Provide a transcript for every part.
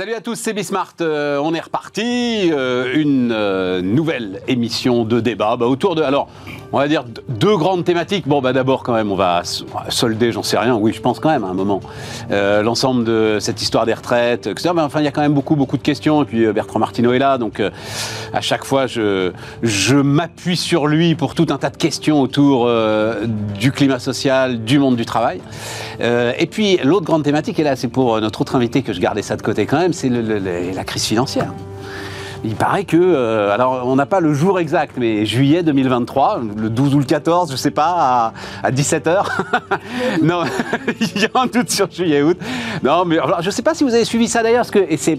Salut à tous, c'est Bismart. Euh, on est reparti. Euh, une euh, nouvelle émission de débat bah, autour de. Alors, on va dire deux grandes thématiques. Bon, bah d'abord, quand même, on va solder, j'en sais rien. Oui, je pense quand même à un moment. L'ensemble de cette histoire des retraites, etc. Mais enfin, il y a quand même beaucoup, beaucoup de questions. Et puis Bertrand Martineau est là. Donc, à chaque fois, je, je m'appuie sur lui pour tout un tas de questions autour du climat social, du monde du travail. et puis, l'autre grande thématique, et là, c'est pour notre autre invité que je gardais ça de côté quand même c'est la crise financière. Il paraît que, euh, alors on n'a pas le jour exact, mais juillet 2023, le 12 ou le 14, je ne sais pas, à, 17h. non, il y a un doute sur juillet-août. Non, mais je ne sais pas si vous avez suivi ça d'ailleurs, parce que, c'est,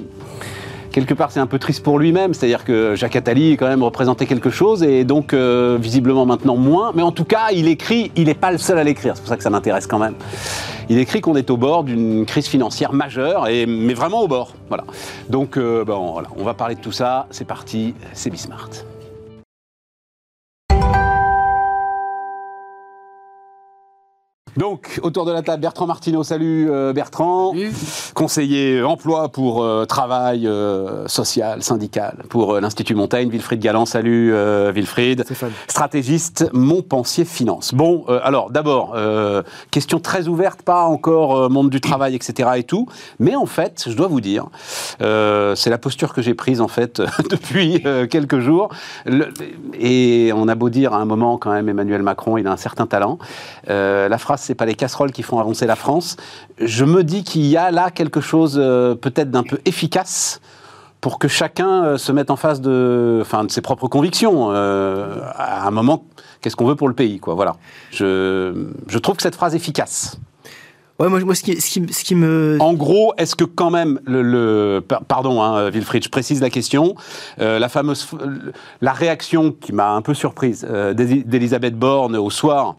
quelque part, c'est un peu triste pour lui-même. C'est-à-dire que Jacques Attali, quand même, représentait quelque chose, et donc, euh, visiblement, maintenant moins. Mais en tout cas, il écrit, il n'est pas le seul à l'écrire. C'est pour ça que ça m'intéresse quand même. Il écrit qu'on est au bord d'une crise financière majeure, et, mais vraiment au bord. Voilà. Donc, euh, voilà, on va parler de tout ça. C'est parti, c'est Bismart. Donc, autour de la table, Bertrand Martineau. Salut euh, Bertrand. Conseiller emploi pour euh, travail euh, social, syndical, pour l'Institut Montaigne. Wilfried Galland. Salut Wilfried. Stratégiste Montpensier Finance. Bon, alors d'abord, question très ouverte, pas encore monde du travail, etc. et tout. Mais en fait, je dois vous dire, c'est la posture que j'ai prise en fait depuis quelques jours. et on a beau dire à un moment quand même, Emmanuel Macron, il a un certain talent. la phrase c'est pas les casseroles qui font avancer la France. Je me dis qu'il y a là quelque chose euh, peut-être d'un peu efficace pour que chacun euh, se mette en face de, enfin, de ses propres convictions. Euh, à un moment, qu'est-ce qu'on veut pour le pays, quoi. Voilà. Je, je trouve que cette phrase efficace. Ouais, moi, moi ce, qui, ce, qui, me... En gros, est-ce que quand même, le, pardon, hein, Wilfried, je précise la question, la fameuse, la réaction qui m'a un peu surprise d'Elisabeth Borne au soir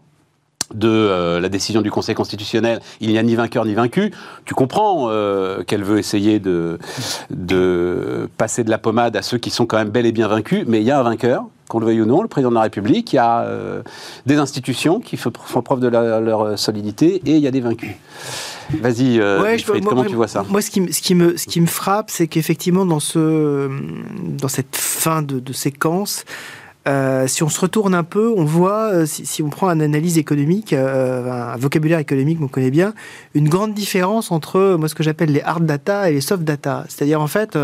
de euh, la décision du Conseil constitutionnel, il n'y a ni vainqueur ni vaincu, tu comprends euh, qu'elle veut essayer de, de passer de la pommade à ceux qui sont quand même bel et bien vaincus, mais il y a un vainqueur, qu'on le veuille ou non, le président de la République, il y a euh, des institutions qui font preuve de leur solidité et il y a des vaincus. Vas-y, comment tu vois ça? Moi, ce qui, ce qui, me, ce qui me frappe, c'est qu'effectivement, dans, ce, dans cette fin de, de séquence, euh, si on se retourne un peu, on voit, euh, si, on prend une analyse économique, euh, un vocabulaire économique qu'on connaît bien, une grande différence entre moi ce que j'appelle les hard data et les soft data. C'est-à-dire en fait,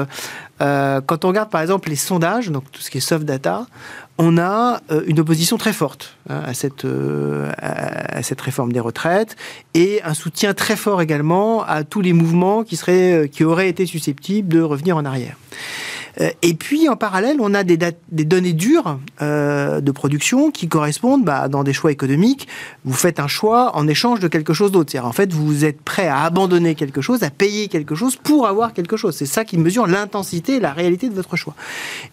quand on regarde par exemple les sondages, donc tout ce qui est soft data, on a une opposition très forte hein, à, cette, à cette réforme des retraites et un soutien très fort également à tous les mouvements qui, seraient, qui auraient été susceptibles de revenir en arrière. Euh, et puis, en parallèle, on a des, des données dures euh, de production qui correspondent bah, dans des choix économiques. Vous faites un choix en échange de quelque chose d'autre. C'est-à-dire, en fait, vous êtes prêt à abandonner quelque chose, à payer quelque chose pour avoir quelque chose. C'est ça qui mesure l'intensité et la réalité de votre choix.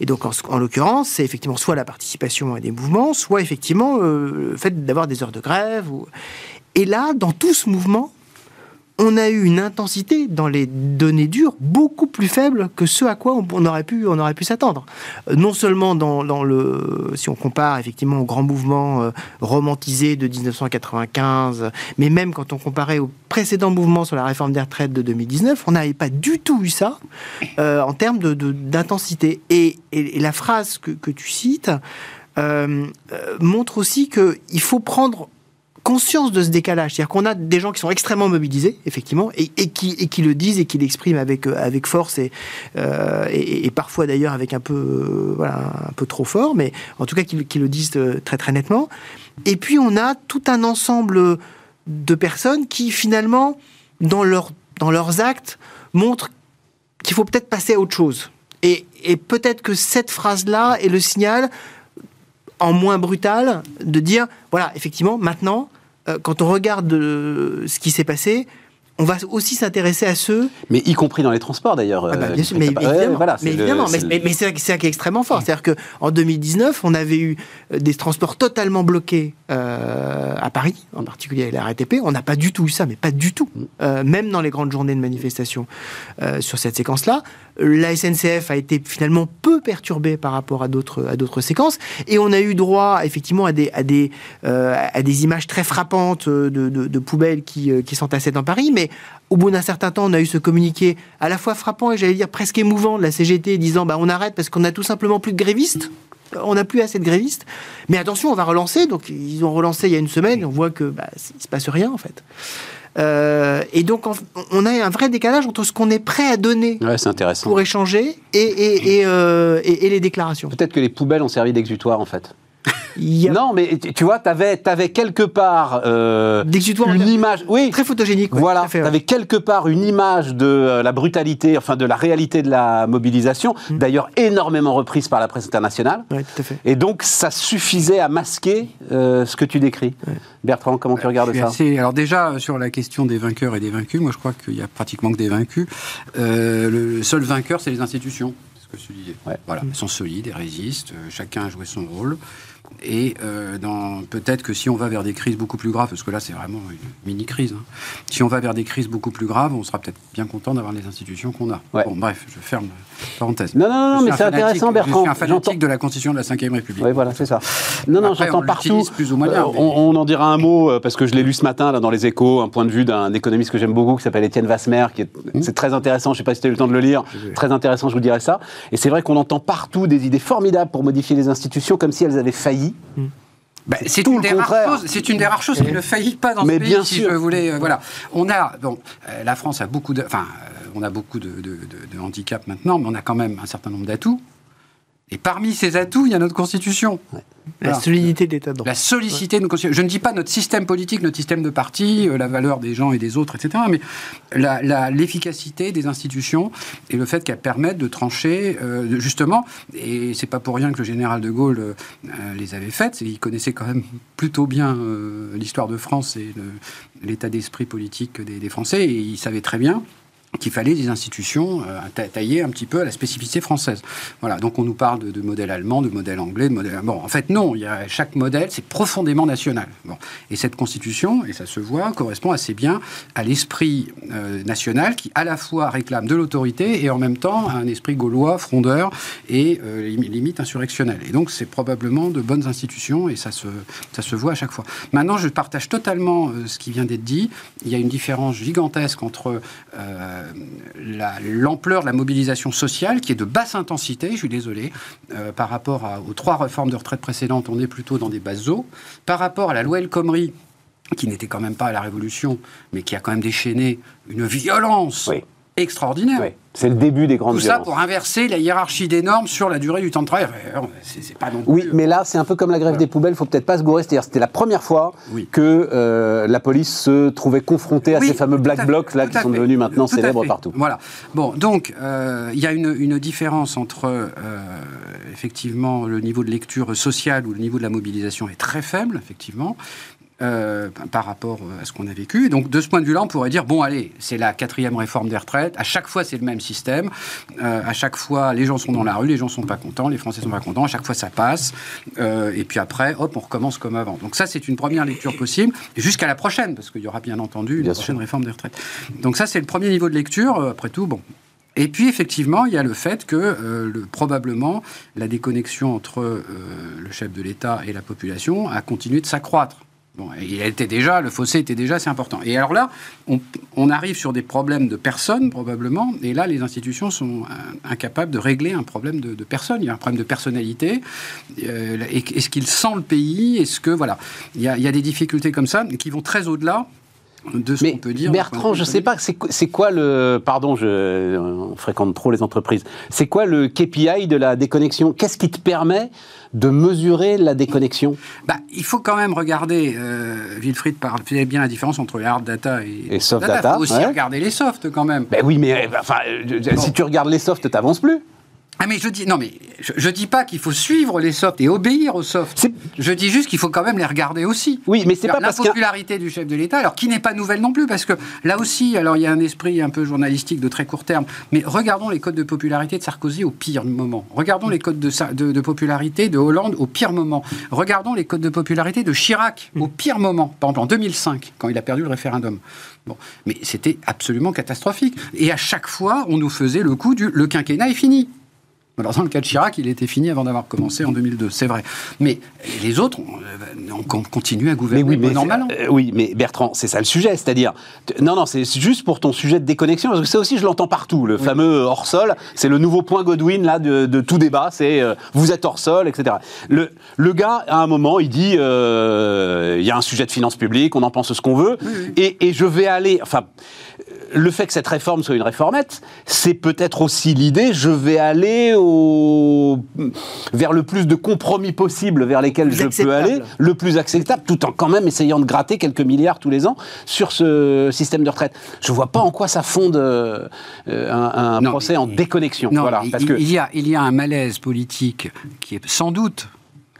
Et donc, en, l'occurrence, c'est effectivement soit la participation à des mouvements, soit effectivement euh, le fait d'avoir des heures de grève. Et là, dans tout ce mouvement, on a eu une intensité dans les données dures beaucoup plus faible que ce à quoi on aurait pu, s'attendre. Euh, non seulement dans, le, si on compare effectivement au grand mouvement euh, romantisé de 1995, mais même quand on comparait au précédent mouvement sur la réforme des retraites de 2019, on n'avait pas du tout eu ça euh, en termes d'intensité. Et, la phrase que, tu cites montre aussi qu'il faut prendre conscience de ce décalage. C'est-à-dire qu'on a des gens qui sont extrêmement mobilisés, effectivement, et, qui, et qui, le disent et qui l'expriment avec, euh, force et, euh, et, parfois d'ailleurs avec un peu, euh, voilà, un peu trop fort, mais en tout cas qui, le disent très très nettement. Et puis on a tout un ensemble de personnes qui finalement, dans, leur, dans leurs actes, montrent qu'il faut peut-être passer à autre chose. Et peut-être que cette phrase-là est le signal en moins brutal de dire voilà effectivement maintenant euh, quand on regarde euh, ce qui s'est passé, on va aussi s'intéresser à ceux. Mais y compris dans les transports d'ailleurs. Ah bah, bien sûr, mais, évidemment, mais, c'est ça qui est extrêmement fort. C'est-à-dire qu'en 2019, on avait eu euh, des transports totalement bloqués à Paris, en particulier à la RATP. On n'a pas du tout eu ça, mais pas du tout. même dans les grandes journées de manifestation sur cette séquence-là. La SNCF a été finalement peu perturbée par rapport à d'autres séquences, et on a eu droit effectivement à des des images très frappantes de, de, poubelles qui qui s'entassaient dans Paris, mais au bout d'un certain temps, on a eu ce communiqué à la fois frappant et j'allais dire presque émouvant de la CGT disant bah on arrête parce qu'on a tout simplement plus de grévistes on n'a plus assez de grévistes. Mais attention, on va relancer. Donc, ils ont relancé il y a une semaine on voit que bah, se passe rien, en fait. Euh, et donc, on a un vrai décalage entre ce qu'on est prêt à donner pour échanger et, euh, et, et les déclarations. Peut-être que les poubelles ont servi d'exutoire, en fait. Non, mais tu vois, tu avais, avais, quelque part euh, une image, oui, très photogénique. voilà, tu avais quelque part une image de euh, la brutalité, enfin de la réalité de la mobilisation, mm. d'ailleurs énormément reprise par la presse internationale. tout à fait. Et donc, ça suffisait à masquer euh, ce que tu décris. Bertrand, comment tu regardes ça? Alors déjà, sur la question des vainqueurs et des vaincus, moi je crois qu'il y a pratiquement que des vaincus. le seul vainqueur, c'est les institutions. Ce que je disais. Voilà, elles sont solides, elles résistent, chacun a joué son rôle. Et euh, peut-être que si on va vers des crises beaucoup plus graves, parce que là c'est vraiment une mini-crise, hein, si on va vers des crises beaucoup plus graves, on sera peut-être bien content d'avoir les institutions qu'on a. Bon, bref, je ferme la parenthèse. Non, non, non, mais c'est intéressant, Bertrand. Je suis un fanatique de la Constitution de la Ve République. Oui, voilà, c'est ça. Non, non, j'entends partout. Plus ou moins euh, on, en dira un mot, euh, parce que je l'ai lu ce matin là, dans les échos, un point de vue d'un économiste que j'aime beaucoup, qui s'appelle Étienne Vasmer, qui est, mmh. c'est très intéressant, je ne sais pas si tu as eu le temps de le lire, très intéressant, je vous dirai ça. Et c'est vrai qu'on entend partout des idées formidables pour modifier les institutions, comme si elles avaient failli. Mmh. Bah, c'est une, des rares choses, c'est une des rares choses qui ne faillit pas dans ce pays. Bien si je voulais, euh, voilà, on a, bon, euh, la France a beaucoup de, enfin, euh, on a beaucoup de, de, de, handicaps maintenant, mais on a quand même un certain nombre d'atouts. Et parmi ces atouts, il y a notre Constitution. La solidité de l'État de La solidité de nos Je ne dis pas notre système politique, notre système de parti, euh, la valeur des gens et des autres, etc. Mais l'efficacité des institutions et le fait qu'elles permettent de trancher, euh, justement, et c'est pas pour rien que le général de Gaulle euh, les avait faites, il connaissait quand même plutôt bien l'histoire de France et l'état d'esprit politique des, des Français, et il savait très bien qu'il fallait des institutions euh, taillées un petit peu à la spécificité française. Voilà, donc on nous parle de, modèle allemand, de modèle anglais, de modèle... Bon, en fait, non, il y a, chaque modèle, c'est profondément national. Bon. Et cette constitution, et ça se voit, correspond assez bien à l'esprit euh, national qui, à la fois, réclame de l'autorité et en même temps un esprit gaulois, frondeur et euh, limite insurrectionnel. Et donc, c'est probablement de bonnes institutions et ça se, ça se voit à chaque fois. Maintenant, je partage totalement ce qui vient d'être dit. Il y a une différence gigantesque entre l'ampleur de la mobilisation sociale qui est de basse intensité, je suis désolé, euh, par rapport aux trois réformes de retraite précédentes, on est plutôt dans des bases eaux. Par rapport à la loi El qui n'était quand même pas à la Révolution, mais qui a quand même déchaîné une violence extraordinaire. C'est le début des grandes Tout ça pour inverser la hiérarchie des normes sur la durée du temps de travail. C'est pas non plus... Oui, mais là, c'est un peu comme la grève des poubelles, il faut peut-être pas se gourer. C'est-à-dire c'était la première fois que euh, la police se trouvait confrontée à ces fameux black blocs là, qui sont devenus maintenant célèbres partout. Voilà. Bon, donc, euh, il y a une, une, différence entre, euh, effectivement, le niveau de lecture sociale ou le niveau de la mobilisation est très faible, effectivement, euh, par rapport à ce qu'on a vécu. Donc de ce point de vue-là, on pourrait dire bon, allez, c'est la quatrième réforme des retraites. À chaque fois, c'est le même système. Euh, à chaque fois, les gens sont dans la rue, les gens sont pas contents, les Français sont pas contents. À chaque fois, ça passe. Euh, et puis après, hop, on recommence comme avant. Donc ça, c'est une première lecture possible jusqu'à la prochaine, parce qu'il y aura bien entendu une prochaine réforme des retraites. Donc ça, c'est le premier niveau de lecture. Après tout, bon, et puis effectivement, il y a le fait que le, probablement la déconnexion entre le chef de l'État et la population a continué de s'accroître. Bon, il était déjà, le fossé était déjà assez important. Et alors là, on, arrive sur des problèmes de personnes, probablement, et là, les institutions sont incapables de régler un problème de, personnes. Il y a un problème de personnalité. Euh, est-ce qu'il sent le pays Est-ce que, voilà, il y, a, des difficultés comme ça qui vont très au-delà de ce qu'on peut dire. Bertrand, je ne sais pas, c'est quoi le. Pardon, je, on fréquente trop les entreprises. C'est quoi le KPI de la déconnexion? Qu'est-ce qui te permet de mesurer la déconnexion? Bah, Il faut quand même regarder, euh, Wilfried parle bien la différence entre les hard data et, soft data. Il faut aussi regarder les softs quand même. Ben oui, mais enfin, euh, si tu regardes les softs, tu n'avances plus. Ah mais je dis non mais je, je dis pas qu'il faut suivre les softs et obéir aux softs. Je dis juste qu'il faut quand même les regarder aussi. Oui, mais c'est pas la parce popularité du chef de l'État, alors qui n'est pas nouvelle non plus, parce que là aussi, alors il y a un esprit un peu journalistique de très court terme, mais regardons les codes de popularité de Sarkozy au pire moment. Regardons les codes de, de- de popularité de Hollande au pire moment. Regardons les codes de popularité de Chirac au pire moment, par exemple en 2005, quand il a perdu le référendum. Bon, mais c'était absolument catastrophique. Et à chaque fois, on nous faisait le coup du le quinquennat est fini. Alors dans le cas de Chirac, il était fini avant d'avoir commencé en 2002, c'est vrai. Mais les autres, on, euh, on continue à Mais gouverner oui, mais c'est- mal an. euh, oui, mais Bertrand, c'est ça le sujet, c'est-à-dire, non, non, c'est juste pour ton sujet de déconnexion, parce que ça aussi, je l'entends partout, le fameux hors sol, c'est le nouveau point Godwin là de, de tout débat, c'est euh, vous êtes hors sol, etc. Le, le gars, à un moment, il dit, euh, il y a un sujet de finances publiques, on en pense ce qu'on veut, Et, et je vais aller, enfin, le fait que cette réforme soit une réformette, c'est peut-être aussi l'idée, je vais aller au, vers le plus de compromis possible vers lesquels je peux aller, le plus acceptable, tout en quand même essayant de gratter quelques milliards tous les ans sur ce système de retraite. Je vois pas en quoi ça fonde euh, un, un Non, procès en déconnexion. Non, voilà, il, parce que il y a, il y a un malaise politique qui est sans doute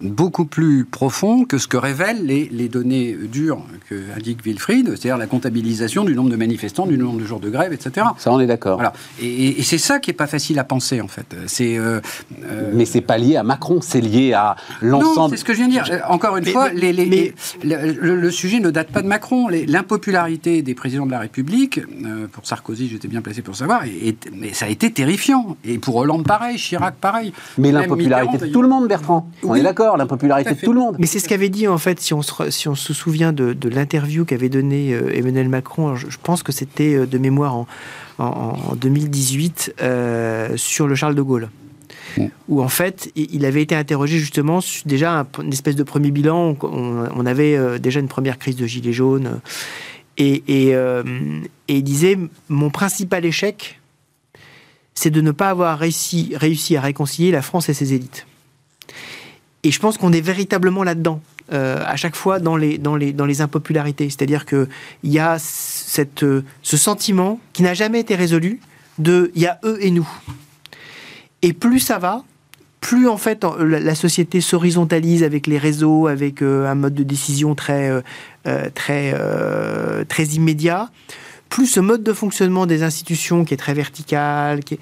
beaucoup plus profond que ce que révèlent les, les données dures que indique Wilfried, c'est-à-dire la comptabilisation du nombre de manifestants, du nombre de jours de grève, etc. ça, on est d'accord. Voilà. Et, et- et c'est ça qui est pas facile à penser en fait. C'est euh, euh, Mais c'est pas lié à Macron, c'est lié à non, l'ensemble. c'est ce que je viens de dire. Euh, Encore une Mais- fois, mais- les- les- mais- les- le, le sujet ne date pas de Macron. Les- L'impopularité des présidents de la République, euh, pour Sarkozy, j'étais bien placé pour savoir, et, et- mais ça a été terrifiant. Et pour Hollande, pareil, Chirac, pareil. Mais Même l'impopularité de tout le monde, Bertrand. On Oui. est d'accord, l'impopularité de tout le monde. Mais c'est ce qu'avait dit, en fait, si on se, si on se souvient de, de l'interview qu'avait donnée euh, Emmanuel Macron, je, je pense que c'était euh, de mémoire en, en- en 2018, euh, sur le Charles de Gaulle. Mm. Où en fait, il avait été interrogé justement déjà un- une espèce de premier bilan. On, avait déjà une première crise de gilets jaunes. Et, et, euh, et il disait Mon principal échec, c'est de ne pas avoir réussi, réussi à réconcilier la France et ses élites. Et je pense qu'on est véritablement là-dedans, euh, à chaque fois dans les, dans les, dans les impopularités. C'est-à-dire qu'il y a cette, euh, ce sentiment qui n'a jamais été résolu de il y a eux et nous. Et plus ça va, plus en fait la, société s'horizontalise avec les réseaux, avec euh, un mode de décision très, très, très immédiat, plus ce mode de fonctionnement des institutions qui est très vertical, qui est,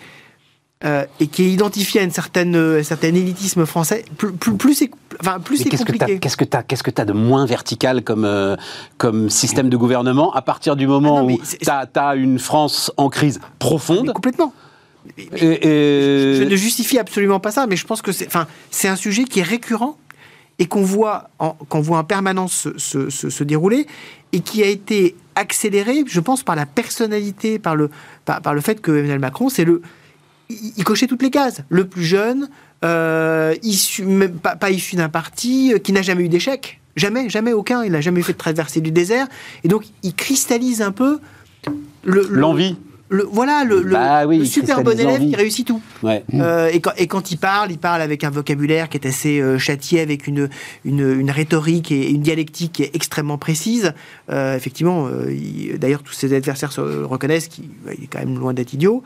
euh, et qui est identifié à une certaine, euh, un certain élitisme français, plus, plus, plus c'est enfin, plus qu'est-ce que compliqué. qu'est-ce que t'as, qu'est-ce que t'as de moins vertical comme, euh, comme système de gouvernement à partir du moment Ah non, où t'as, t'as une France en crise Mais profonde complètement. et- Je ne justifie absolument pas ça, mais je pense que c'est, enfin, un sujet qui est récurrent et qu'on voit en, qu'on voit en permanence se, se- se- se dérouler et qui a été accéléré, je pense, par la personnalité, par le, par, par le fait que Emmanuel Macron, c'est le, il, cochait toutes les cases. Le plus jeune, euh, issu, même pas, pas issu d'un parti, euh, qui n'a jamais eu d'échec. Jamais, jamais aucun. Il n'a jamais fait de traversée du désert. Et donc, il cristallise un peu le, le- l'envie. le- voilà, le, Bah oui, super bon élève qui réussit tout. Ouais. Euh, et, quand, et quand il parle, il parle avec un vocabulaire qui est assez châtié, avec une, une, une rhétorique et une dialectique qui est extrêmement précise. Effectivement, il- d'ailleurs, tous ses adversaires se reconnaissent qu'il il est quand même loin d'être idiot.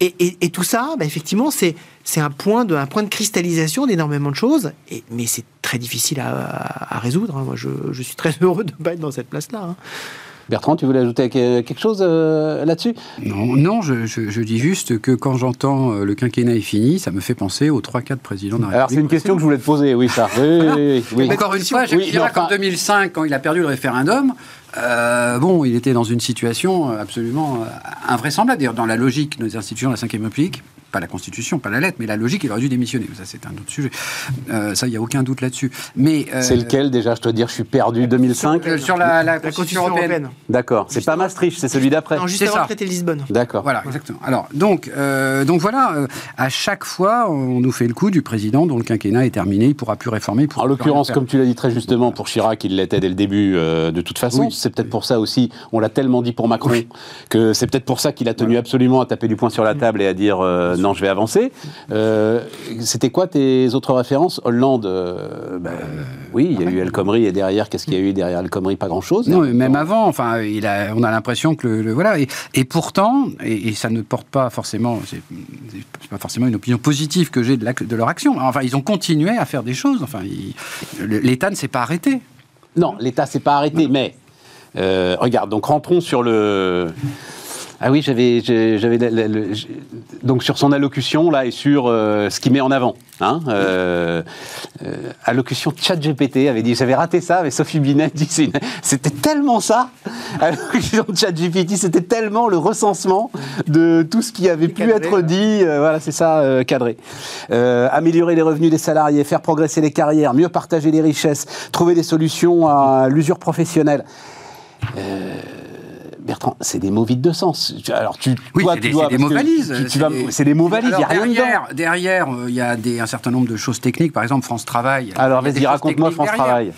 Et, tout ça, bah, effectivement, c'est un point de un point de cristallisation d'énormément de choses. Mais c'est très difficile à, à- à résoudre. hein. Moi, je, je suis très heureux de ne pas être dans cette place-là. hein. Bertrand, tu voulais ajouter que- quelque chose euh, là-dessus? Non, non je, je- je dis juste que quand j'entends euh, le quinquennat est fini, ça me fait penser aux 3-4 présidents de la Alors c'est une République question que je voulais te poser, oui, ça. Oui, oui, oui. Encore une fois, Jacques mais Chirac, en 2005, quand il a perdu le référendum, euh, bon, il était dans une situation absolument invraisemblable. D'ailleurs, dans la logique de nos institutions de la Ve République, pas la Constitution, pas la lettre, mais la logique, il aurait dû démissionner. Ça, c'est un autre sujet. Euh, ça, il n'y a aucun doute là-dessus. Mais euh, C'est lequel déjà Je dois dire, je suis perdu. 2005 euh, Sur la, la La Constitution Constitution européenne. européenne. D'accord. C'est pas Maastricht, c'est celui d'après. Non, juste avant le traité de Lisbonne. D'accord. Voilà, exactement. Alors, donc, euh, donc voilà, euh, à chaque fois, on nous fait le coup du président dont le quinquennat est terminé, il pourra plus réformer. pourra En l'occurrence, comme tu l'as dit très justement, pour Chirac, il l'était dès le début euh, de toute façon. Oui. C'est peut-être pour ça aussi, on l'a tellement dit pour Macron, que c'est peut-être pour ça qu'il a tenu absolument à taper du poing sur la table et à dire euh, non, je vais avancer. Euh, C'était quoi tes autres références? Hollande, euh, ben, oui, il y a eu El Khomri et derrière, qu'est-ce qu'il y a eu derrière El Khomri? Pas grand-chose. Non, mais même avant, enfin, il a, on a l'impression que le, le- voilà, et, et pourtant, et, et ça ne porte pas forcément, c'est pas forcément une opinion positive que j'ai de, leur action. Enfin, ils ont continué à faire des choses. Enfin, l'État ne s'est pas arrêté. Non, l'État s'est pas arrêté, mais euh, regarde, donc rentrons sur le. Ah oui, j'avais, donc sur son allocution là et sur euh, ce qu'il met en avant. Hein, euh, euh, allocution ChatGPT avait dit, j'avais raté ça, mais Sophie Binet dit, c'était tellement ça. Allocution ChatGPT, c'était tellement le recensement de tout ce qui avait pu cadré, être dit. euh, voilà, c'est ça, cadré. Améliorer les revenus des salariés, faire progresser les carrières, mieux partager les richesses, trouver des solutions à l'usure professionnelle. Euh, Bertrand, c'est des mots vides de sens. Alors, tu, Oui, toi, tu des, dois- c'est des mots valises. C'est des mots valises, il n'y a rien dedans. derrière, Derrière, euh, il y a des, un certain nombre de choses techniques. Par exemple, France Travail. Alors, vas-y, raconte-moi France derrière. Travail.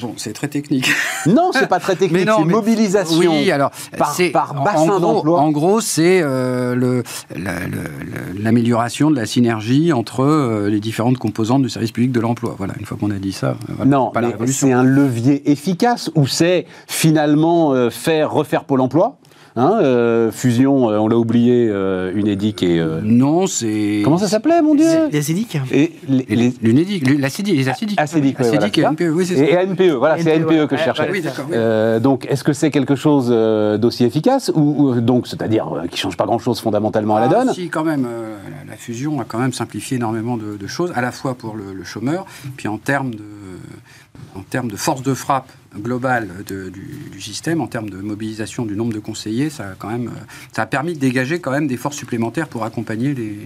Bon, c'est très technique. Non, c'est pas très technique, c'est mobilisation Oui, alors par, par bassin d'emploi. En gros, c'est euh, l'amélioration de la synergie entre euh, les différentes composantes du service public de l'emploi. Voilà, une fois qu'on a dit ça, euh, voilà, Non, c'est un levier efficace ou c'est finalement euh, faire refaire Pôle emploi? Hein, euh, fusion, euh, on l'a oublié, euh, Unédic et. euh, Non, c'est. Comment ça s'appelait, mon Dieu Les ASIDIC Et les, les- L'UNEDIC, les acidiques. ACDIC, ouais, voilà, et NPE, oui, c'est ça. et, et ANPE, voilà, c'est que je ouais, cherchais. ouais, Oui, d'accord. oui. Euh, donc, est-ce que c'est quelque chose euh, d'aussi efficace ou, ou- donc, c'est-à-dire euh, qui change pas grand-chose fondamentalement à la Ah, donne Si, quand même, euh, la, la fusion a quand même simplifié énormément de, de choses, à la fois pour le, le chômeur, puis en termes de, en termes de force de frappe globale de- du, du système, en termes de mobilisation du nombre de conseillers, ça a quand même, ça a permis de dégager quand même des forces supplémentaires pour accompagner les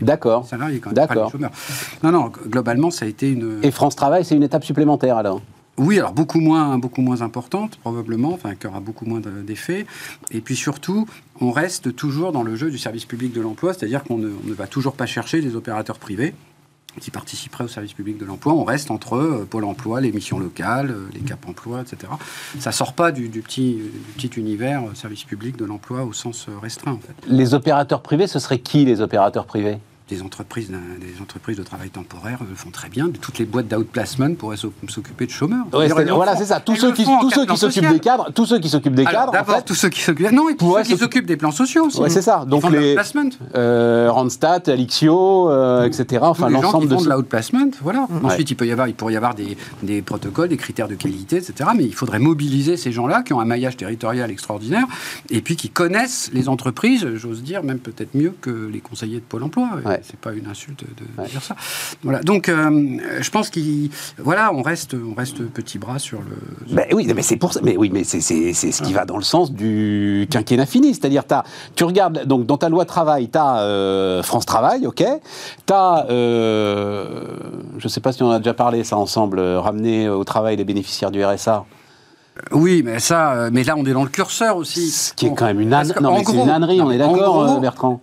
salariés, quand même, pas D'accord. les chômeurs. Non, non, globalement, ça a été une. Et France Travail, c'est une étape supplémentaire alors? Oui, alors beaucoup moins, beaucoup moins importante, probablement, enfin, qui aura beaucoup moins de- d'effets. Et puis surtout, on reste toujours dans le jeu du service public de l'emploi, c'est-à-dire qu'on ne, ne va toujours pas chercher des opérateurs privés qui participeraient au service public de l'emploi. On reste entre euh, Pôle emploi, les missions locales, euh, les cap emploi, etc. Ça sort pas du, du petit, univers euh, service public de l'emploi au sens euh, restreint, en fait. Les opérateurs privés, ce seraient qui les opérateurs privés? Des entreprises, des entreprises de travail temporaire le font très bien. Toutes les boîtes d'outplacement pourraient s'oc- s'occuper de chômeurs. Ouais, Voilà, c'est ça. Tous ceux qui, tous ceux qui s'occupent des cadres, tous ceux qui s'occupent des Alors, cadres, en D'abord, fait, tous ceux qui s'occupent. Non, et tous ceux qui s'occupent des plans sociaux aussi. Ouais, c'est ça. Donc les euh, Randstad, Alixio, euh, etc. Enfin, l'ensemble de font de l'outplacement, voilà. Ouais. Ensuite, il peut y avoir, il pourrait y avoir des, des protocoles, des critères de qualité, etc. Mais il faudrait mobiliser ces gens-là qui ont un maillage territorial extraordinaire et puis qui connaissent les entreprises, j'ose dire, même peut-être mieux que les conseillers de Pôle Emploi. Ouais. C'est pas une insulte de, dire ça. Voilà. Donc, euh, je pense qu'il, voilà, on reste, on reste petit bras sur le. Ben oui, mais c'est pour ça. Mais oui, mais c'est c'est- c'est ce qui va dans le sens du quinquennat fini. C'est-à-dire, tu regardes donc dans ta loi travail, tu as France Travail, ok? Tu as, je sais pas si on a déjà parlé ça ensemble, euh, ramener au travail les bénéficiaires du RSA, Oui, mais ça, euh, mais là, on est dans le curseur aussi. ce qui est quand même une Non, mais gros- une ânerie, on est d'accord, euh, Bertrand?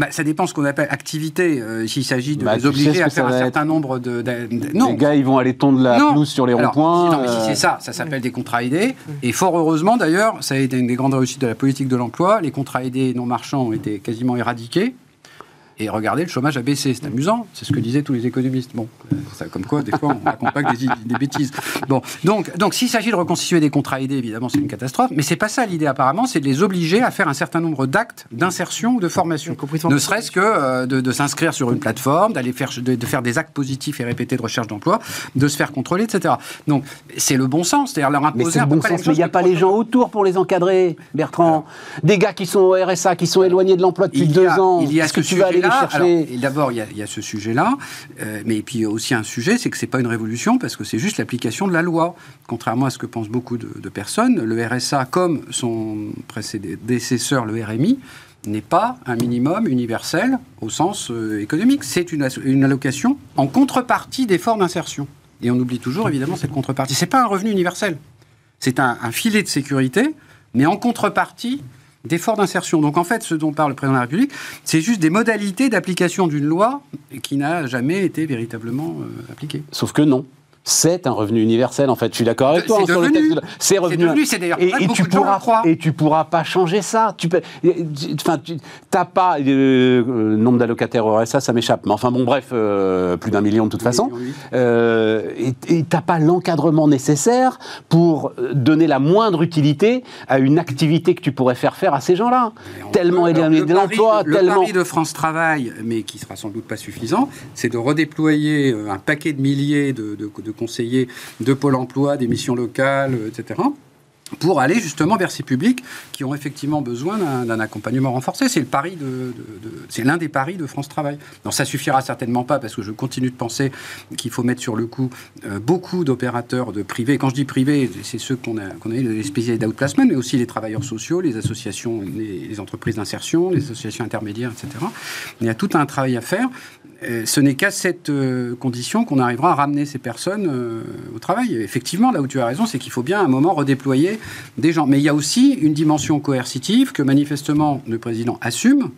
Bah, ça dépend ce qu'on appelle activité. euh, S'il s'agit de Bah, les tu sais obliger à faire un certain être. nombre de, de- de- non. Les gars, ils vont aller tondre la Non. pelouse sur les ronds-points. si- non, mais si euh, c'est ça, ça s'appelle des contrats aidés. Et fort heureusement d'ailleurs, ça a été une des grandes réussites de la politique de l'emploi. Les contrats aidés non marchands ont été quasiment éradiqués. Et regardez, le chômage a baissé. C'est amusant. C'est ce que disaient tous les économistes. Bon, euh, ça, comme quoi, des fois, on raconte pas que des, des bêtises. Bon, donc, donc s'il s'agit de reconstituer des contrats aidés, évidemment, c'est une catastrophe. Mais c'est pas ça l'idée, apparemment. C'est de les obliger à faire un certain nombre d'actes d'insertion ou de formation. Ne serait-ce que euh, de, de s'inscrire sur une plateforme, d'aller faire, de, de faire des actes positifs et répétés de recherche d'emploi, de se faire contrôler, etc. Donc, c'est le bon sens. C'est-à-dire leur imposer Mais le bon sens, mais il n'y a pas les gens autour pour les encadrer, Bertrand. Des gars qui sont au RSA, qui sont éloignés de l'emploi depuis deux ans. Il y a Est-ce ce que tu vas aller. Chercher et D'abord, il y a, il y a ce sujet-là, euh, mais puis aussi un sujet, c'est que c'est pas une révolution parce que c'est juste l'application de la loi. Contrairement à ce que pensent beaucoup de, de personnes, le RSA, comme son prédécesseur, le RMI, n'est pas un minimum universel au sens euh, économique. C'est une, allocation en contrepartie d'efforts d'insertion. Et on oublie toujours, évidemment, cette contrepartie. C'est pas un revenu universel. C'est un, un filet de sécurité, mais en contrepartie d'efforts d'insertion. Donc en fait, ce dont parle le président de la République, c'est juste des modalités d'application d'une loi qui n'a jamais été véritablement euh, appliquée. Sauf que non. C'est un revenu universel en fait. Je suis d'accord avec toi. C'est hein, sur le. C'est revenu. devenu, c'est d'ailleurs et, et tu gens pourras le et tu pourras pas changer ça. Tu peux, enfin, tu t'as pas euh, le nombre d'allocataires au RSA, ça m'échappe. Mais enfin bon, bref, euh, plus d'un million de toute façon. million huit. Euh, et t'as pas l'encadrement nécessaire pour euh, donner la moindre utilité à une activité que tu pourrais faire faire à ces gens-là. Tellement éloigné le de l'emploi, Le tellement. pari de France Travail, mais qui sera sans doute pas suffisant, c'est de redéployer euh, un paquet de milliers de, de- de conseillers de Pôle emploi, des missions locales, euh, etc. pour aller justement vers ces publics qui ont effectivement besoin d'un accompagnement renforcé. C'est l'un des paris de France Travail. Non, ça suffira certainement pas parce que je continue de penser qu'il faut mettre sur le coup euh, beaucoup d'opérateurs de privés. Quand je dis privés, c'est ceux qu'on a, qu'on a les spécialistes d'outplacement, mais aussi les travailleurs sociaux, les associations, les, entreprises d'insertion, les associations intermédiaires, etc. Il y a tout un travail à faire. Euh, ce n'est qu'à cette euh, condition qu'on arrivera à ramener ces personnes au travail. Effectivement, là où tu as raison, c'est qu'il faut bien à un moment redéployer des gens. Mais il y a aussi une dimension coercitive que manifestement le président assume.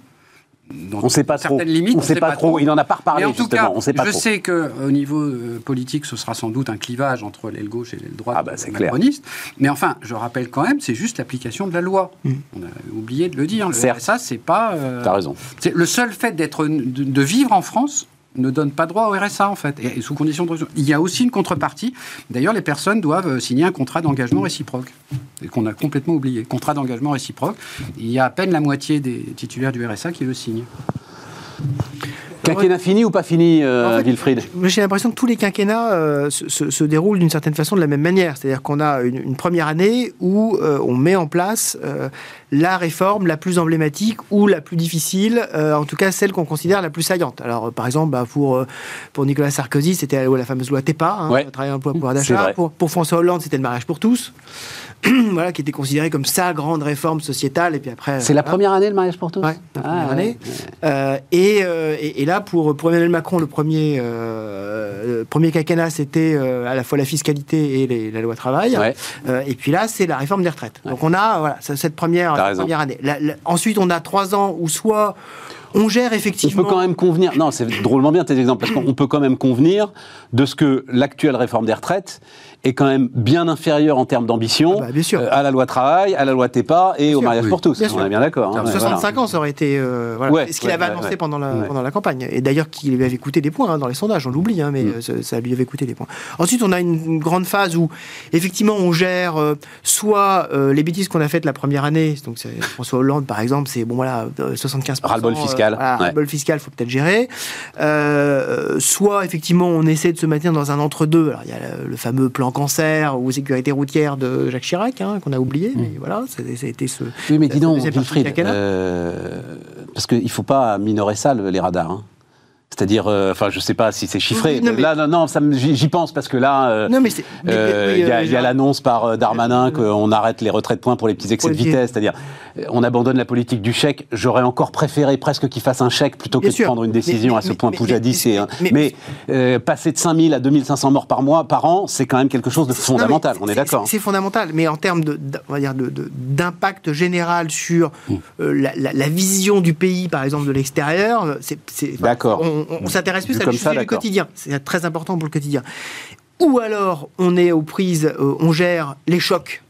Dans On ne sait pas trop. certaines limites, on ne sait pas trop. Il n'en a pas reparlé mais en tout justement. cas, on sait pas je trop. sais qu'au niveau euh, politique, ce sera sans doute un clivage entre l'aile gauche et l'aile droite Ah bah, c'est clair. macroniste. Mais enfin, je rappelle quand même, c'est juste l'application de la loi. Mm. On a oublié de le dire. Le Certes. RSA, c'est pas. euh, T'as raison. le seul fait d'être de, de vivre en France ne donne pas droit au RSA en fait, et, sous de Il y a aussi une contrepartie. D'ailleurs, les personnes doivent euh, signer un contrat d'engagement réciproque, qu'on a complètement oublié. Contrat d'engagement réciproque. Il y a à peine la moitié des titulaires du RSA qui le signent. Quinquennat fini ou pas fini, euh, En fait, Wilfried? J'ai l'impression que tous les quinquennats euh, se, se- se déroulent d'une certaine façon de la même manière. C'est-à-dire qu'on a une, une première année où euh, on met en place euh, la réforme la plus emblématique ou la plus difficile, en tout cas celle qu'on considère la plus saillante. Alors, par exemple, bah, pour, pour Nicolas Sarkozy, c'était la, la fameuse loi TEPA, hein, Ouais. travail, emploi, pouvoir d'achat. Pour, pour François Hollande, c'était le mariage pour tous. voilà, qui était considéré comme sa grande réforme sociétale. Et puis après, C'est la première année le mariage pour tous Ouais, la première Ah, année. Euh, et, euh, et, et là, pour, pour Emmanuel Macron, le premier, euh, le premier quinquennat, c'était euh, à la fois la fiscalité et les- la loi travail. Ouais. Et puis là, c'est la réforme des retraites. Donc on a voilà, cette première, première année. La- la- ensuite, on a trois ans où soit on gère On effectivement. peut quand même convenir. Non, c'est drôlement bien tes exemples parce qu'on peut quand même convenir de ce que l'actuelle réforme des retraites est quand même bien inférieure en termes d'ambition Ah bah, euh, à la loi travail, à la loi TEPA et au mariage oui. pour tous. Bien on sûr. est bien d'accord. hein, Alors, ouais, 65 voilà. ans, ça aurait été euh, voilà, Ouais, ce qu'il ouais, avait annoncé ouais. pendant, la, Ouais. pendant la campagne. Et d'ailleurs, qu'il lui avait coûté des points hein, dans les sondages, on l'oublie, hein, mais Mm. euh, ça, lui avait coûté des points. Ensuite, on a une, une grande phase où, effectivement, on gère euh, soit les bêtises qu'on a faites la première année, donc François Hollande, par exemple, c'est bon, voilà, euh, 75%. Ras-le-bol fiscal, voilà, ras-le-bol fiscal, faut peut-être gérer. Soit, effectivement, on essaie de se maintenir dans un entre-deux. Alors, il y a le, le fameux plan cancer ou sécurité routière de Jacques Chirac, hein, qu'on a oublié, mais voilà, ça, ça a été ce. Oui, mais dis donc, Wilfried, euh, parce qu'il ne faut pas minorer ça, le- les radars. hein. C'est-à-dire, euh, enfin, je sais pas si c'est chiffré. Non, mais- Là, non, non, j'y pense parce que là, euh, Euh, Il y a, euh, a l'annonce par Darmanin qu'on arrête les retraits de points pour les petits excès de vitesse, c'est-à-dire on abandonne la politique du chèque. J'aurais encore préféré presque qu'il fasse un chèque plutôt que Bien de sûr. prendre une décision Mais- à ce mais- point mais- poujadiste. mais- euh, passer de 5000 à 2500 morts par mois, par an, c'est quand même quelque chose de fondamental. Non, on est d'accord. C'est fondamental, mais en termes de, d'- on va dire de- de- d'impact général sur euh, la, la- la vision du pays, par exemple, de l'extérieur, c'est. D'accord. On, on- on s'intéresse plus à le sujet du quotidien. C'est très important pour le quotidien. Ou alors, on est aux prises, euh, on gère les chocs.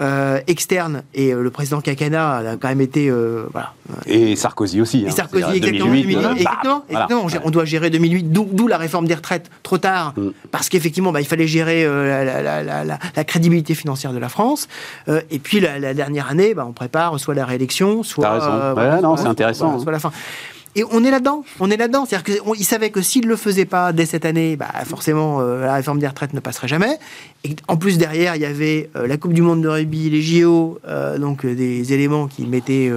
euh, externes et euh, le président Kakana a quand même été euh, voilà, Et Sarkozy aussi. et hein. Sarkozy, C'est-à-dire exactement. 2008, 2008, euh, exactement, bah, voilà. exactement. On doit gérer 2008, d'où la réforme des retraites trop tard, Mm. parce qu'effectivement, bah, il fallait gérer la, la- la- la- la- la crédibilité financière de la France. Et puis la, dernière année, bah, on prépare soit la réélection, soit, T'as raison. Ouais, soit- c'est intéressant, soit- hein. soit la fin. Et on est là-dedans, on est là-dedans. C'est-à-dire qu'ils savaient que s'ils ne le faisaient pas dès cette année, bah, forcément, euh, la réforme des retraites ne passerait jamais. Et en plus, derrière, il y avait euh, la Coupe du Monde de rugby, les JO, euh, donc des éléments qui mettaient.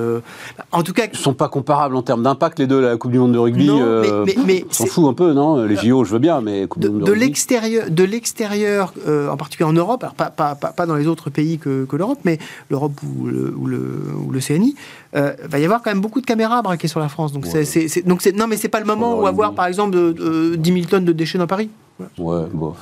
en tout cas, Ils sont pas comparables en termes d'impact, les deux, la Coupe du Monde de rugby. Non, mais- mais- mais on s'en fout un peu, non? Les JO, je veux bien, mais Coupe de, du Monde de, de l'extérieur, de l'extérieur, en particulier en Europe, alors pas, pas, pas, pas dans les autres pays que, que l'Europe, mais l'Europe ou le, ou le, ou le CNI, va y avoir quand même beaucoup de caméras braquées sur la France. Donc c'est- c'est- donc c'est, non, mais c'est pas le moment où avoir par exemple de 10 000 tonnes de déchets dans Paris. Ouais, bon.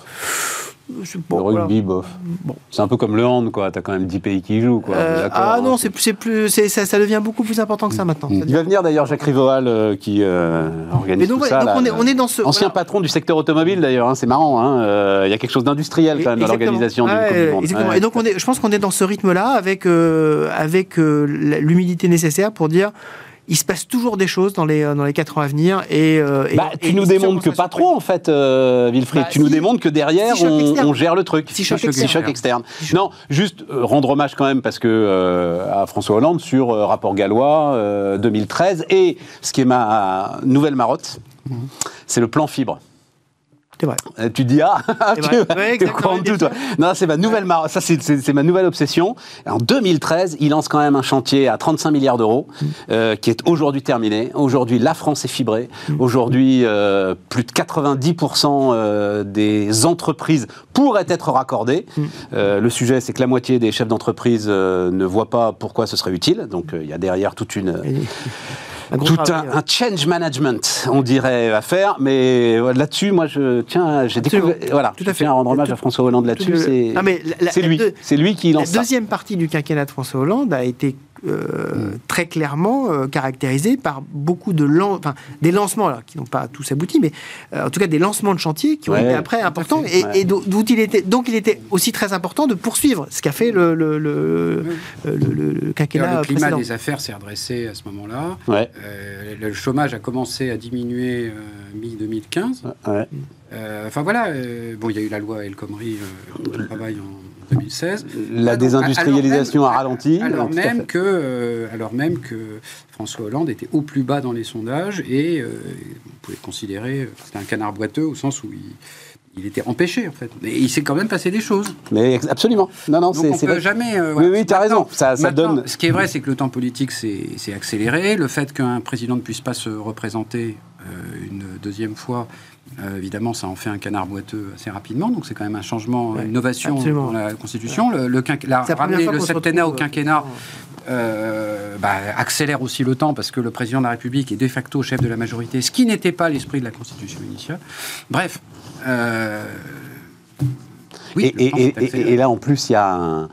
C'est- le voilà. rugby, bof. Bon. C'est un peu comme le hand, quoi. T'as quand même 10 pays qui y jouent, quoi. Euh, ah hein. non, c'est plus, c'est plus, ça, ça devient beaucoup plus important que ça maintenant. Ça Il va venir d'ailleurs Jacques Rivoal euh, qui euh, organise donc, tout ouais, ça. donc là, on, est, on est dans ce. Ancien voilà. patron du secteur automobile d'ailleurs, hein, c'est marrant. hein, euh, Il y a quelque chose d'industriel quand même dans l'organisation du Monde. exactement. Ouais. Et donc, on est, je pense qu'on est dans ce rythme-là avec, euh, avec euh, l'humilité nécessaire pour dire il se passe toujours des choses dans les, euh, dans les 4 ans à venir. Et, euh, Bah, et- tu nous et démontres que pas trop en fait, euh, Wilfried. Bah, tu nous démontres que derrière si on, gère le truc. Si choc externe. choc externe. Si choc. Non, juste euh, rendre hommage quand même parce que euh, à François Hollande sur euh, rapport gallois euh, 2013 et ce qui est ma nouvelle marotte, Mhm. c'est le plan fibre. C'est vrai. Euh, Tu dis ah, tu. Ouais, bien tout toi. Non, c'est ma nouvelle mar- ça c'est- ma nouvelle obsession. En 2013, il lance quand même un chantier à 35 milliards d'euros Mm. euh, qui est aujourd'hui terminé. Aujourd'hui, la France est fibrée. Mm. Aujourd'hui, euh, plus de 90% euh, des entreprises pourraient être raccordées. Mm. Le sujet, c'est que la moitié des chefs d'entreprise ne voient pas pourquoi ce serait utile. Donc, il y a derrière toute une un gros tout travail, un, ouais. un change management, on dirait, à faire. Mais euh, là-dessus, moi, je tiens, j'ai découvert. Voilà, Tout je à fait. à rendre hommage Tout- à François Hollande là-dessus. C'est Non, mais la- la- c'est la lui, c'est lui qui La lance ça. deuxième partie du quinquennat de François Hollande a été euh, très clairement euh, caractérisée par beaucoup de lan- enfin, des lancements là, qui n'ont pas tous abouti, mais euh, en tout cas des lancements de chantier qui ont Ouais, été après importants et, ouais. et il était donc il était aussi très important de poursuivre ce qu'a fait le, le, le, euh, le- le- le quinquennat le climat précédent. des affaires s'est redressé à ce moment-là. Ouais, Euh, le chômage a commencé à diminuer euh, mi-2015. ouais. Euh, enfin voilà, euh, bon, il y a eu la loi El Khomri euh, du travail en 2016. La désindustrialisation alors a ralenti. Alors même, que, euh, alors même que François Hollande était au plus bas dans les sondages et euh, on pouvait considérer que c'était un canard boiteux au sens où il, il était empêché en fait. Mais il s'est quand même passé des choses. Mais absolument. Non, non, c'est peut jamais. euh, Oui, voilà. oui, t'as Maintenant- raison. Ça, donne. Ce qui est vrai, c'est que le temps politique s'est s'est accéléré. Le fait qu'un président ne puisse pas se représenter euh, une deuxième fois, euh, évidemment, ça en fait un canard boiteux assez rapidement. Donc c'est quand même un changement, Ouais, une innovation absolument. dans la Constitution. Le, le quinqu- la- ramener le septennat au euh, quinquennat euh, bah, accélère aussi le temps parce que le président de la République est de facto chef de la majorité, ce qui n'était pas l'esprit de la Constitution initiale. Bref. euh, oui, et, là, en plus, il y a un,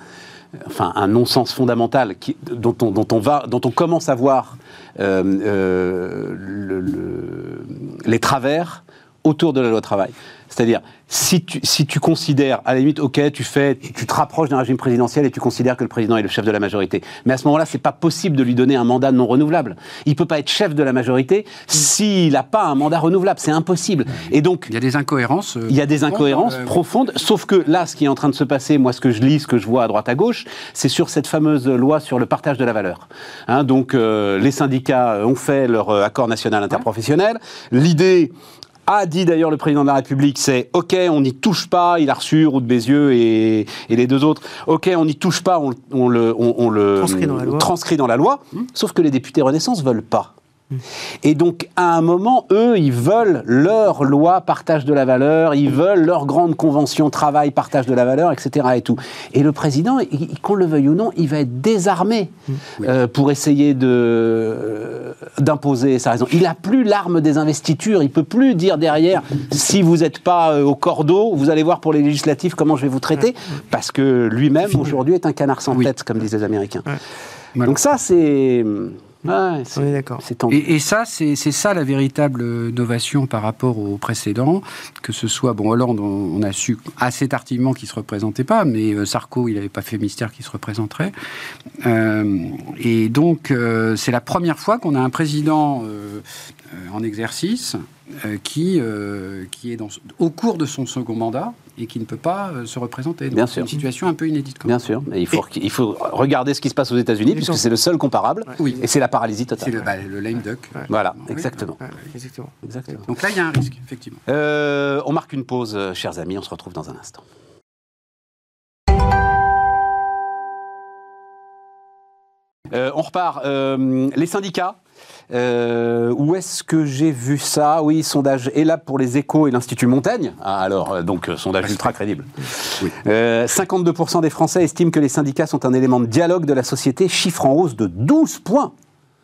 enfin, un non-sens fondamental qui, dont, on, dont, on va, dont on commence à voir euh, euh, le- le- les travers autour de la loi travail. C'est-à-dire, si tu, si tu considères, à la limite, ok, tu fais, tu, te rapproches d'un régime présidentiel et tu considères que le président est le chef de la majorité. Mais à ce moment-là, c'est pas possible de lui donner un mandat non renouvelable. Il peut pas être chef de la majorité s'il n'a pas un mandat renouvelable. C'est impossible. Et donc, Il y a des incohérences. euh, il y a des profondes, incohérences euh, profondes, sauf que là, ce qui est en train de se passer, moi, ce que je lis, ce que je vois à droite à gauche, c'est sur cette fameuse loi sur le partage de la valeur. Hein, donc, euh, les syndicats ont fait leur euh, accord national interprofessionnel. L'idée a dit d'ailleurs le président de la République, c'est OK, on n'y touche pas, il a reçu Roux de Bézieux et, et les deux autres, OK, on n'y touche pas, on, on le, on, on le Transcrit dans la loi. transcrit dans la loi, sauf que les députés Renaissance veulent pas. Et donc, à un moment, eux, ils veulent leur loi partage de la valeur, ils veulent leur grande convention travail partage de la valeur, etc. Et, tout. et le président, qu'on le veuille ou non, il va être désarmé euh, pour essayer de, euh, d'imposer sa raison. Il n'a plus l'arme des investitures, il peut plus dire derrière, si vous n'êtes pas euh, au cordeau, vous allez voir pour les législatives comment je vais vous traiter, parce que lui-même, aujourd'hui, est un canard sans Oui. tête, comme disent les Américains. Donc ça, c'est... ouais, c'est- On est d'accord. Et, et ça, c'est c'est ça la véritable innovation par rapport au précédent, que ce soit, bon, Hollande, on, on a su assez tardivement qu'il ne se représentait pas, mais euh, Sarko, il n'avait pas fait mystère qu'il se représenterait. Euh, et donc, euh, c'est la première fois qu'on a un président euh, euh, en exercice euh, qui, euh, qui est dans, au cours de son second mandat et qui ne peut pas euh, se représenter. Donc, Bien c'est sûr. une situation un peu inédite. quand Bien sûr, mais il faut, il faut regarder ce qui se passe aux États-Unis, puisque c'est le seul comparable, Oui. et c'est la paralysie C'est totale. le, bah, le lame duck. Voilà, Oui. exactement. Ouais, exactement. exactement. Donc là, il y a un risque, effectivement. Euh, on marque une pause, euh, chers amis, on se retrouve dans un instant. Euh, on repart. Euh, les syndicats. Euh, où est-ce que j'ai vu ça Oui, sondage ELAB pour les échos et l'Institut Montaigne. Ah, alors, euh, donc, euh, sondage ultra crédible. Oui. Euh, 52% des Français estiment que les syndicats sont un élément de dialogue de la société, chiffre en hausse de 12 points.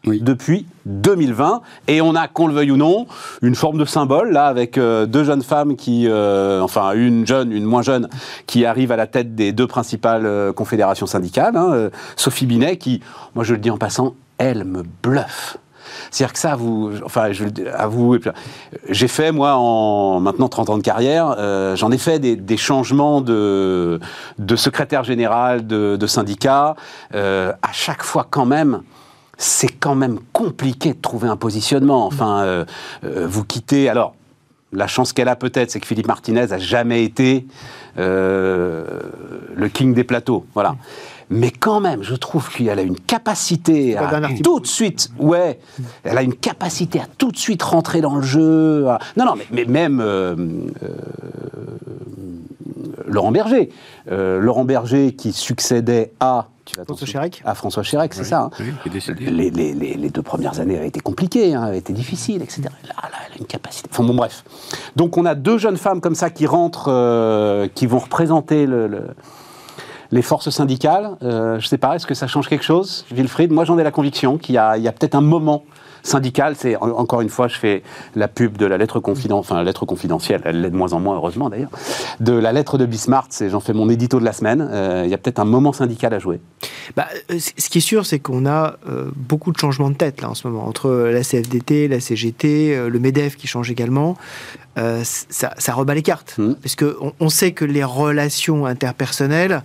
depuis 2020. Et on a, qu'on le veuille ou non, une forme de symbole, là, avec euh, deux jeunes femmes qui, euh, enfin, une jeune, une moins jeune, qui arrivent à la tête des deux principales euh, confédérations syndicales. Hein, Sophie Binet, qui, moi je le dis en passant, elle me bluffe. C'est-à-dire que ça, vous, enfin, je vous, j'ai fait, moi, en maintenant 30 ans de carrière, j'en ai fait des, changements de, de secrétaire général de, de syndicat. à chaque fois, quand même, c'est quand même compliqué de trouver un positionnement. Enfin, euh, euh, vous quittez. Alors, la chance qu'elle a peut-être, c'est que Philippe Martinez a jamais été euh, le king des plateaux. Voilà. Mais quand même, je trouve qu'il a une capacité à tout de suite, ouais, elle a une capacité à tout de suite rentrer dans le jeu. Non, non, mais, même Laurent Berger, Laurent Berger qui succédait à François Chérec À François Chérec, c'est ça. Hein. les, les, les, deux premières années avaient été compliquées, hein, avaient été difficiles, etc. Là, là, elle a une capacité. Enfin bon, bref. Donc on a deux jeunes femmes comme ça qui rentrent, euh, qui vont représenter le, les forces syndicales. Euh, je ne sais pas, est-ce que ça change quelque chose, Wilfried? Moi, j'en ai la conviction qu'il y a, a peut-être un moment syndicale, c'est encore une fois, je fais la pub de la lettre confidentielle, enfin la lettre confidentielle, elle l'est de moins en moins heureusement d'ailleurs, de la lettre de Bismarck, j'en fais mon édito de la semaine. Euh, il y a peut-être un moment syndical à jouer. Bah, euh, ce qui est sûr, c'est qu'on a euh, beaucoup de changements de tête là en ce moment entre la CFDT, la CGT, le Medef qui change également. ça, ça, rebat les cartes mmh. parce que on, sait que les relations interpersonnelles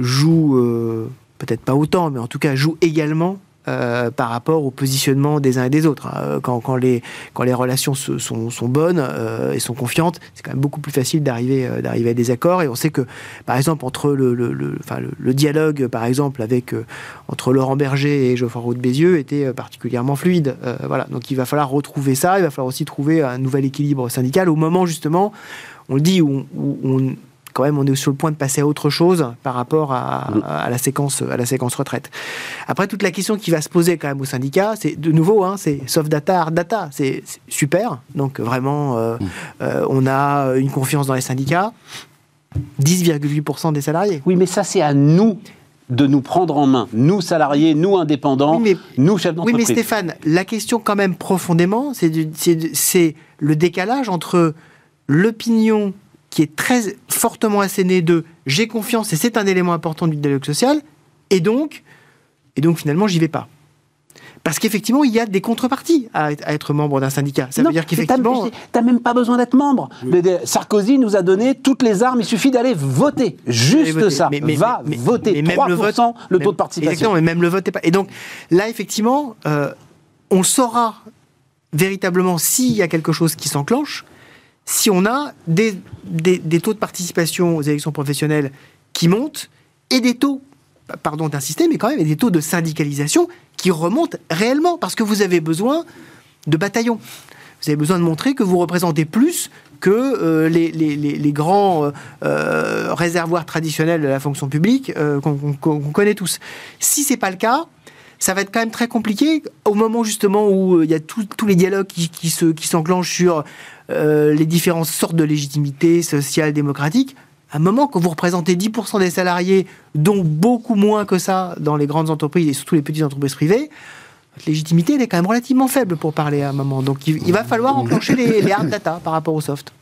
jouent peut-être pas autant, mais en tout cas jouent également euh, par rapport au positionnement des uns et des autres. Hein. Quand, quand, les, quand les relations sont, sont, bonnes euh, et sont confiantes, c'est quand même beaucoup plus facile d'arriver euh, d'arriver à des accords. Et on sait que, par exemple, entre le, le, le, enfin, le dialogue, par exemple, avec entre Laurent Berger et Geoffroy Roux de Bézieux était particulièrement fluide. voilà. Donc il va falloir retrouver ça. Il va falloir aussi trouver un nouvel équilibre syndical au moment justement, on le dit, où, où on quand même, on est sur le point de passer à autre chose par rapport à, la, séquence, à la séquence retraite. Après, toute la question qui va se poser quand même au syndicat, c'est de nouveau, hein, c'est soft data, hard data. C'est super. Donc, vraiment, euh, mm. euh, on a une confiance dans les syndicats. 10,8% des salariés. Oui, mais ça, c'est à nous de nous prendre en main, nous salariés, nous indépendants, nous chefs d'entreprise. Oui, mais Stéphane, la question quand même profondément, c'est le décalage entre l'opinion qui est très fortement asséné de j'ai confiance et c'est un élément important du dialogue social, et donc, et donc finalement, j'y vais pas. Parce qu'effectivement, il y a des contreparties à, être membre d'un syndicat. Ça veut dire qu'effectivement. Tu n'as même pas besoin d'être membre. Sarkozy nous a donné toutes les armes, il suffit d'aller voter. Juste ça. Mais, Va voter. Mais 3%, le, vote, le taux de participation. Exactement, mais même le vote n'est pas. Et donc, là, effectivement, euh, on saura véritablement s'il y a quelque chose qui s'enclenche si on a des, des, taux de participation aux élections professionnelles qui montent et des taux, pardon d'insister, mais quand même, des taux de syndicalisation qui remontent réellement, parce que vous avez besoin de bataillons. Vous avez besoin de montrer que vous représentez plus que euh, les, les, les, grands euh, euh, réservoirs traditionnels de la fonction publique qu'on connaît tous. Si c'est pas le cas, ça va être quand même très compliqué au moment justement où il y a tous les dialogues qui, qui s'enclenchent sur euh, les différentes sortes de légitimité sociale, démocratique, à un moment que vous représentez 10% des salariés, dont beaucoup moins que ça dans les grandes entreprises et surtout les petites entreprises privées, votre légitimité elle est quand même relativement faible pour parler à un moment. Donc il, va falloir enclencher les, hard data par rapport au soft.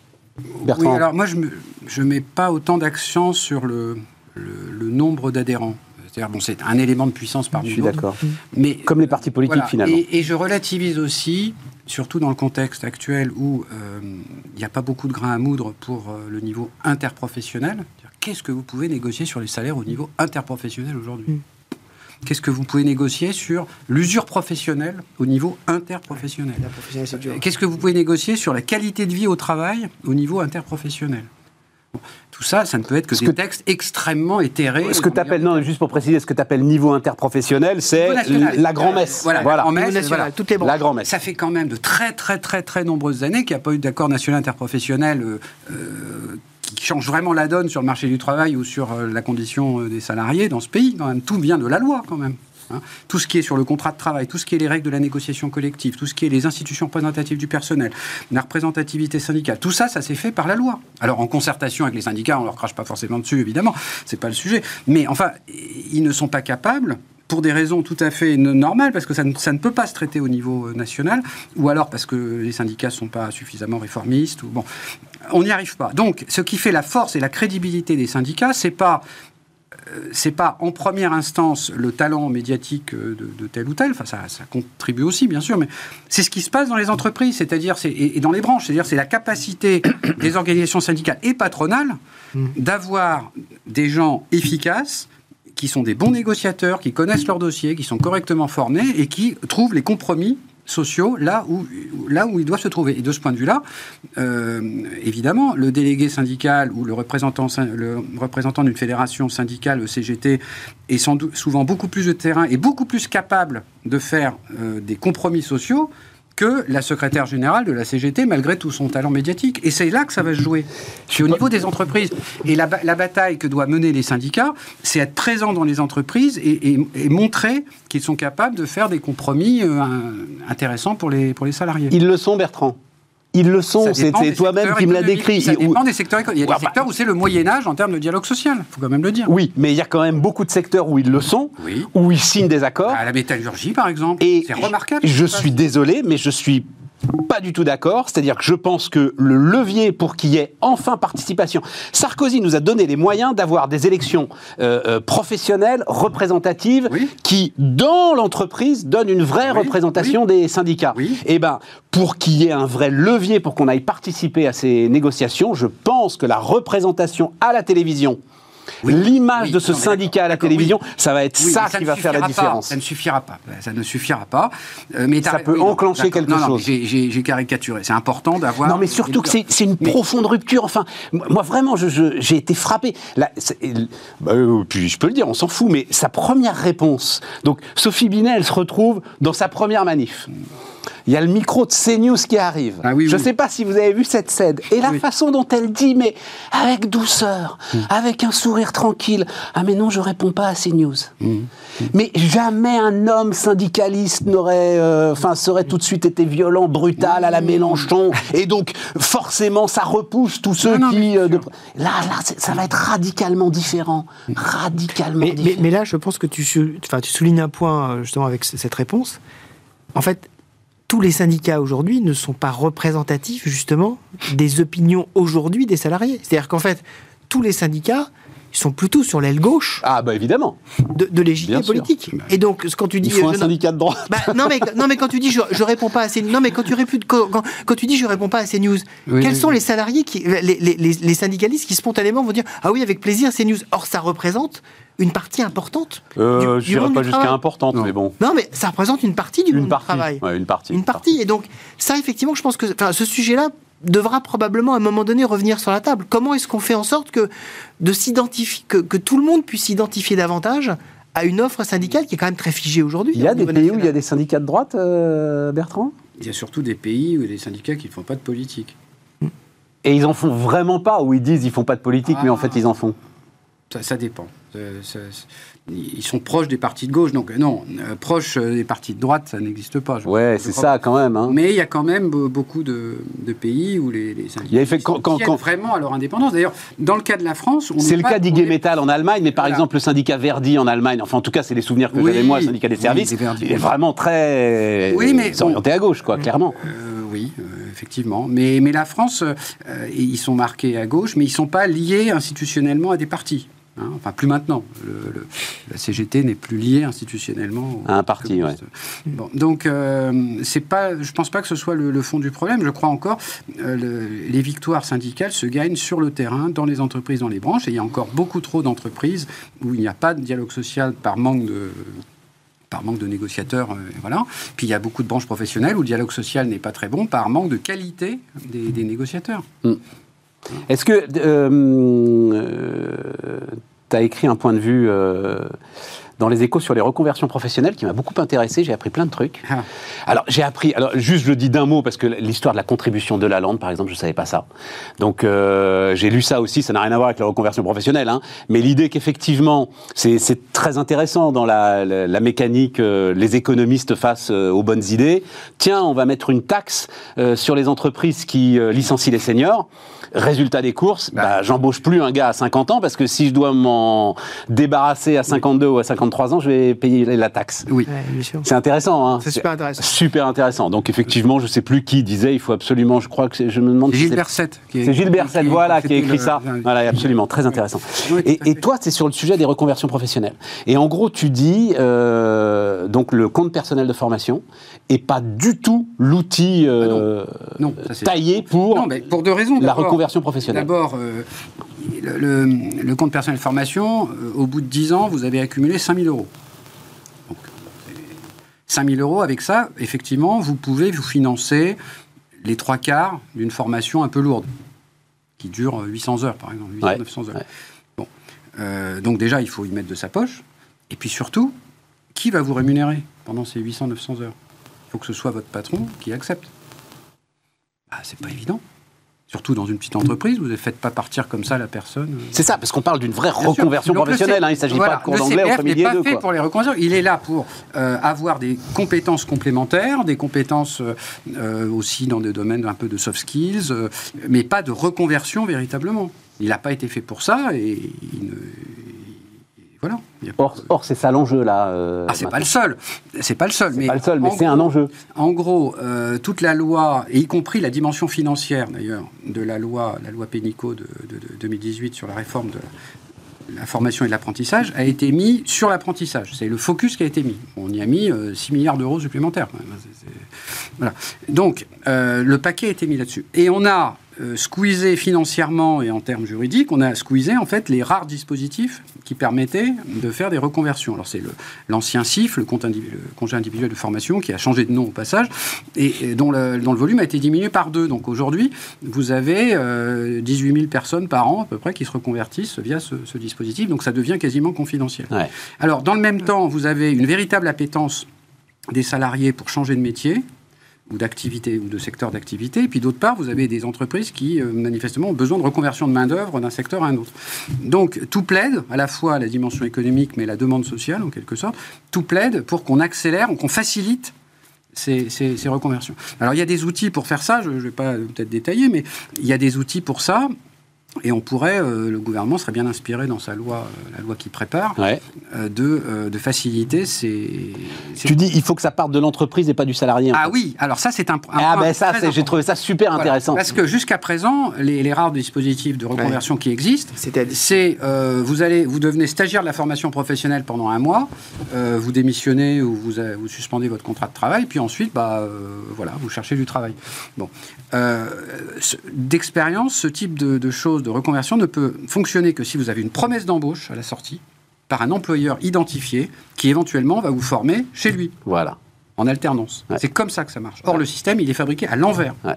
Oui, alors moi je ne mets pas autant d'accent sur le, le, nombre d'adhérents. C'est-à-dire, bon, c'est un élément de puissance parmi suis d'accord. Mais comme les partis politiques finalement. et, je relativise aussi surtout dans le contexte actuel où euh, il n'y a pas beaucoup de grains à moudre pour euh, le niveau interprofessionnel. Qu'est-ce que vous pouvez négocier sur les salaires au niveau interprofessionnel aujourd'hui mm. Qu'est-ce que vous pouvez négocier sur l'usure professionnelle au niveau interprofessionnel Qu'est-ce que vous pouvez négocier sur la qualité de vie au travail au niveau interprofessionnel tout ça, ça ne peut être que des textes extrêmement éthérés. Ce que tu appelles, non, juste pour préciser, ce que tu appelles niveau interprofessionnel, c'est la grand-messe. Voilà, la grand-messe, toutes les La grand-messe. Ça fait quand même de très, très, très, très nombreuses années qu'il n'y a pas eu d'accord national interprofessionnel euh, euh, qui change vraiment la donne sur le marché du travail ou sur euh, la condition des salariés dans ce pays. Quand même, tout vient de la loi, quand même. Hein. tout ce qui est sur le contrat de travail, tout ce qui est les règles de la négociation collective, tout ce qui est les institutions représentatives du personnel, la représentativité syndicale, tout ça, ça s'est fait par la loi. Alors en concertation avec les syndicats, on leur crache pas forcément dessus, évidemment, c'est pas le sujet. Mais enfin, ils ne sont pas capables pour des raisons tout à fait normales, parce que ça ne, ne peut pas se traiter au niveau national, ou alors parce que les syndicats ne sont pas suffisamment réformistes. Bon, on n'y arrive pas. Donc, ce qui fait la force et la crédibilité des syndicats, c'est pas c'est pas en première instance le talent médiatique de, de tel ou tel, enfin ça, ça, contribue aussi bien sûr, mais c'est ce qui se passe dans les entreprises, c'est-à-dire et, et, dans les branches, c'est-à-dire c'est la capacité des organisations syndicales et patronales mmh. d'avoir des gens efficaces qui sont des bons négociateurs, qui connaissent leur dossier, qui sont correctement formés et qui trouvent les compromis sociaux là où, là où ils doivent se trouver. Et de ce point de vue-là, euh, évidemment, le délégué syndical ou le représentant, d'une fédération syndicale, le CGT, est sans doute, souvent beaucoup plus de terrain et beaucoup plus capable de faire euh, des compromis sociaux que la secrétaire générale de la CGT, malgré tout son talent médiatique. Et c'est là que ça va se jouer. C'est au niveau des entreprises. Et la, la, bataille que doivent mener les syndicats, c'est être présent dans les entreprises et montrer qu'ils sont capables de faire des compromis euh, intéressants pour les, pour les salariés. Ils le sont, Bertrand ils le sont, c'est toi-même qui me l'as décrit. Ça dépend des secteurs Il y a des secteurs où c'est le Moyen-Âge en termes de dialogue social, il faut quand même le dire. Oui, mais il y a quand même beaucoup de secteurs où ils le sont, oui. où ils signent des accords. À la métallurgie, par exemple, c'est remarquable. Je suis désolé, mais je suis pas du tout d'accord. C'est-à-dire que je pense que le levier pour qu'il y ait enfin participation. Sarkozy nous a donné les moyens d'avoir des élections euh, euh, professionnelles, représentatives, oui. qui, dans l'entreprise, donnent une vraie oui. représentation oui. des syndicats. Et eh ben, pour qu'il y ait un vrai levier pour qu'on aille participer à ces négociations, je pense que la représentation à la télévision, oui, l'image oui, de ce syndicat à la télévision, oui, ça va être ça, ça qui va faire la différence. Pas, ça ne suffira pas. Ça ne suffira pas. Euh, mais ça peut enclencher quelque non, chose. J'ai caricaturé. C'est important d'avoir. Non, mais surtout que c'est une mais... profonde rupture. Enfin, moi vraiment, j'ai été frappé. Là, bah, puis je peux le dire, on s'en fout. Mais sa première réponse. Donc Sophie Binet, elle se retrouve dans sa première manif. Il y a le micro de CNews qui arrive. Ah oui, je ne sais pas si vous avez vu cette scène. Et la façon dont elle dit, mais avec douceur, Mm. avec un sourire tranquille. Ah mais non, je réponds pas à CNews. Mm. Mais jamais un homme syndicaliste n'aurait, enfin, euh, serait tout de suite été violent, brutal à la Mélenchon. Et donc, forcément, ça repousse tous ceux non, non, qui. Euh, de... Là, là, ça va être radicalement différent. Radicalement mais, différent. Mais, mais, là, je pense que tu, enfin, tu soulignes un point, euh, justement, avec cette réponse. En fait, tous les syndicats aujourd'hui ne sont pas représentatifs justement des opinions aujourd'hui des salariés. C'est-à-dire qu'en fait, tous les syndicats sont plutôt sur l'aile gauche. Ah bah évidemment. De, de l'échiquier politique. Et donc quand tu dis il faut un syndicat de droite. Bah, non mais non mais quand tu dis je, je réponds pas à ces non mais quand tu réponds quand, quand, quand, tu dis je réponds pas à ces news, oui, quels oui, sont oui. les salariés qui les, les, les, les, syndicalistes qui spontanément vont dire ah oui avec plaisir ces news. Or ça représente une partie importante. Euh, je dirais pas jusqu'à importante, non. mais bon. Non, mais ça représente une partie du une monde partie. du travail. Ouais, une partie. Une partie. Et donc, ça, effectivement, je pense que ce sujet-là devra probablement à un moment donné revenir sur la table. Comment est-ce qu'on fait en sorte que, de s'identifier, que, que tout le monde puisse s'identifier davantage à une offre syndicale qui est quand même très figée aujourd'hui Il y a des pays national. où il y a des syndicats de droite, euh, Bertrand? Il y a surtout des pays où il y a des syndicats qui ne font pas de politique. Et ils en font vraiment pas, ou ils disent ils font pas de politique, ah, mais en fait ils en font ça, ça dépend. Euh, ça, ils sont proches des partis de gauche, donc non, euh, proches des partis de droite, ça n'existe pas. Ouais, c'est ça quand même. Hein. Mais il y a quand même beaucoup de, de pays où les, les syndicats fait, quand, quand, quand, vraiment à leur indépendance. D'ailleurs, dans le cas de la France, c'est le cas d'IG Metal en Allemagne, mais par voilà. exemple le syndicat Verdi en Allemagne. Enfin, en tout cas, c'est les souvenirs que oui, j'avais moi, le syndicat des services. Oui, il est vraiment très oui, mais, orienté à gauche, quoi, clairement. Euh, oui, euh, effectivement. Mais, mais la France, euh, ils sont marqués à gauche, mais ils ne sont pas liés institutionnellement à des partis. Hein, enfin, plus maintenant. Le, le, la CGT n'est plus liée institutionnellement à un parti. Ouais. Bon, donc, euh, c'est pas, je ne pense pas que ce soit le, le, fond du problème. Je crois encore euh, le, les victoires syndicales se gagnent sur le terrain, dans les entreprises, dans les branches. Et il y a encore beaucoup trop d'entreprises où il n'y a pas de dialogue social par manque de par manque de négociateurs, euh, voilà. Puis il y a beaucoup de branches professionnelles où le dialogue social n'est pas très bon par manque de qualité des, des négociateurs. Mm. Est-ce que euh, tu as écrit un point de vue euh, dans les échos sur les reconversions professionnelles qui m'a beaucoup intéressé. J'ai appris plein de trucs. Ah. Alors, j'ai appris, alors juste je le dis d'un mot parce que l'histoire de la contribution de la lande, par exemple, je ne savais pas ça. Donc, euh, j'ai lu ça aussi. Ça n'a rien à voir avec la reconversion professionnelle. Hein, mais l'idée qu'effectivement, c'est très intéressant dans la, la, la mécanique, euh, les économistes face euh, aux bonnes idées. Tiens, on va mettre une taxe euh, sur les entreprises qui licencient les seniors. Résultat des courses, Bah. bah, j'embauche plus un gars à 50 ans parce que si je dois m'en débarrasser à 52 ou à 53 ans, je vais payer la taxe. Oui. Ouais, bien sûr. C'est intéressant, hein C'est super intéressant. Super intéressant. Donc effectivement, je sais plus qui disait, il faut absolument, je crois que c'est- je me demande. Gilles c'est- Berset. C'est Gilles Berset, qui- voilà, qui a écrit le- ça. le- Voilà, absolument, très intéressant. Oui, Et, et toi, c'est sur le sujet des reconversions professionnelles. Et en gros, tu dis, euh, donc le compte personnel de formation est pas du tout l'outil euh, Non, ça, c'est- taillé pour Non, mais pour deux raisons. la reconversion professionnelle. D'abord, euh, le, le- le compte personnel de formation, euh, au bout de 10 ans, vous avez accumulé 5000 euros. Donc, 5000 euros, avec ça, effectivement, vous pouvez vous financer les trois quarts d'une formation un peu lourde, qui dure 800 heures, par exemple, 800, Ouais, 900 heures. ouais. Bon. Donc déjà, il faut y mettre de sa poche. Et puis surtout, qui va vous rémunérer pendant ces 800, 900 heures? Il faut que ce soit votre patron qui accepte. Ah, c'est pas évident. Surtout dans une petite entreprise, vous ne faites pas partir comme ça la personne. C'est ça, parce qu'on parle d'une vraie Bien reconversion professionnelle. Hein, il ne s'agit voilà, pas de cours d'anglais entre midi n'est pas deux. fait quoi. pour les reconversions. Il est là pour euh, avoir des compétences complémentaires, des compétences euh, euh, aussi dans des domaines un peu de soft skills, euh, mais pas de reconversion véritablement. Il n'a pas été fait pour ça et il ne- voilà. Or, or, c'est ça l'enjeu là. euh, ah, c'est pas le seul. C'est pas le seul. C'est pas le seul, mais c'est un enjeu. En gros, euh, toute la loi, et y compris la dimension financière d'ailleurs, de la loi, la loi Pénicaud de, de- de 2018 sur la réforme de la formation et de l'apprentissage, a été mis sur l'apprentissage. C'est le focus qui a été mis. On y a mis euh, 6 milliards d'euros supplémentaires. Voilà. Donc, euh, le paquet a été mis là-dessus. Et on a euh, squeezé financièrement et en termes juridiques, on a squeezé en fait les rares dispositifs qui permettaient de faire des reconversions. Alors c'est l'ancien CIF, le, compte individu- le congé individuel de formation, qui a changé de nom au passage, et, et dont, le, dont le volume a été diminué par deux. Donc aujourd'hui, vous avez euh, 18 000 personnes par an à peu près qui se reconvertissent via ce, ce dispositif, donc ça devient quasiment confidentiel. Ouais. Alors dans le même temps, vous avez une véritable appétence des salariés pour changer de métier ou d'activité ou de secteur d'activité, et puis d'autre part, vous avez des entreprises qui euh, manifestement ont besoin de reconversion de main-d'œuvre d'un secteur à un autre. Donc tout plaide, à la fois la dimension économique, mais la demande sociale en quelque sorte, tout plaide pour qu'on accélère, qu'on facilite ces, ces- ces reconversions. Alors il y a des outils pour faire ça, je ne vais pas peut-être détailler, mais il y a des outils pour ça. Et on pourrait, euh, le gouvernement serait bien inspiré dans sa loi, euh, la loi qui prépare, Ouais. euh, de, euh, de faciliter ces. ces- Tu dis il faut que ça parte de l'entreprise et pas du salarié. Ah fait. oui, alors ça c'est un, un Ah ben ça, j'ai important. trouvé ça super Voilà. intéressant. Parce que jusqu'à présent, les, les rares dispositifs de reconversion qui existent, c'est euh, vous allez, vous devenez stagiaire de la formation professionnelle pendant un mois, euh, vous démissionnez ou vous, vous suspendez votre contrat de travail, puis ensuite, bah euh, voilà, vous cherchez du travail. Bon, Euh, ce- d'expérience, ce type de, de choses, de reconversion, ne peut fonctionner que si vous avez une promesse d'embauche à la sortie par un employeur identifié qui éventuellement va vous former chez lui Voilà. en alternance. Ouais. C'est comme ça que ça marche. Or, le système, il est fabriqué à l'envers. Ouais.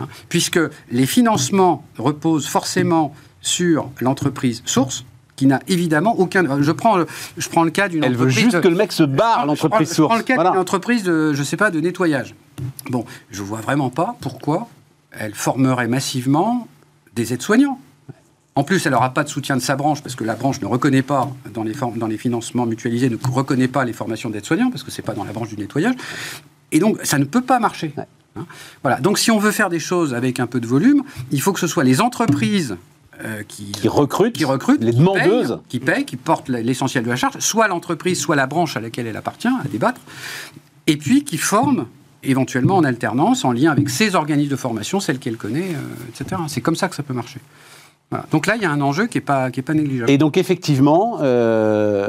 Hein, Puisque les financements reposent forcément sur l'entreprise source, qui n'a évidemment aucun. Je prends, le- je prends le cas d'une Elle veut juste de- que le mec se barre, l'entreprise prends- Je source. prends le cas Voilà. d'une entreprise de, je sais pas, de nettoyage. Bon, je vois vraiment pas pourquoi elle formerait massivement des aides-soignants. En plus, elle n'aura pas de soutien de sa branche, parce que la branche ne reconnaît pas, dans les, dans les financements mutualisés, ne reconnaît pas les formations d'aides-soignants, parce que ce n'est pas dans la branche du nettoyage. Et donc, ça ne peut pas marcher. Ouais. Hein voilà. Donc, si on veut faire des choses avec un peu de volume, il faut que ce soit les entreprises euh, qui, Qui recrutent, qui recrutent, les qui demandeuses. payent, qui payent, qui portent l'essentiel de la charge, soit l'entreprise, soit la branche à laquelle elle appartient, à débattre, et puis qui forment éventuellement en alternance, en lien avec ses organismes de formation, celles qu'elle connaît, euh, etc. C'est comme ça que ça peut marcher. Voilà. Donc là, il y a un enjeu qui n'est pas, qui est pas négligeable. Et donc effectivement, euh,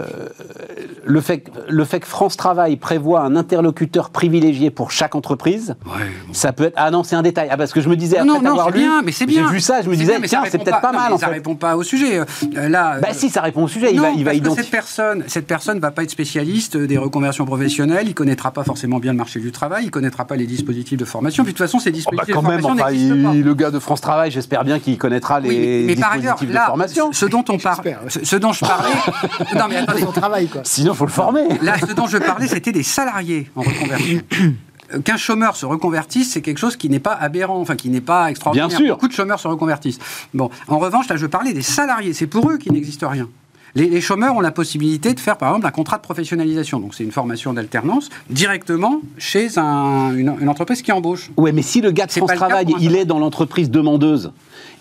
le, fait, que- le fait que France Travail prévoit un interlocuteur privilégié pour chaque entreprise, Ouais, bon. ça peut être... Ah non, c'est un détail. Ah parce que je me disais, Non, après non, avoir c'est lu, bien, mais c'est bien. j'ai vu ça, je me disais, bien, mais tiens, c'est peut-être pas, non, mal mais en Ça fait. répond pas au sujet. Euh, là, Bah euh, si, ça répond au sujet, il non, va, il va parce que identifier... cette personne, cette personne va pas être spécialiste des reconversions professionnelles, il connaîtra pas forcément bien le marché du travail, il connaîtra pas les dispositifs de formation. Puis de toute façon, ces Oh, bah, dispositifs quand de même, formation enfin, n'existent pas. il- le gars de France Travail, j'espère bien qu'il connaîtra les Oui, mais, par ailleurs, là, de formation. ce dont on parle, ce, dont je parlais, non mais attendez, son travail, quoi. Sinon, faut le former. là, ce dont je parlais, c'était des salariés en reconversion. Qu'un chômeur se reconvertisse, c'est quelque chose qui n'est pas aberrant, enfin qui n'est pas extraordinaire. Bien sûr. Beaucoup de chômeurs se reconvertissent. Bon, en revanche, là, je parlais des salariés. C'est pour eux qu'il n'existe rien. Les, les chômeurs ont la possibilité de faire, par exemple, un contrat de professionnalisation. Donc, c'est une formation d'alternance directement chez un- une, une entreprise qui embauche. Ouais, mais si le gars de France cas Travail, il est dans l'entreprise demandeuse,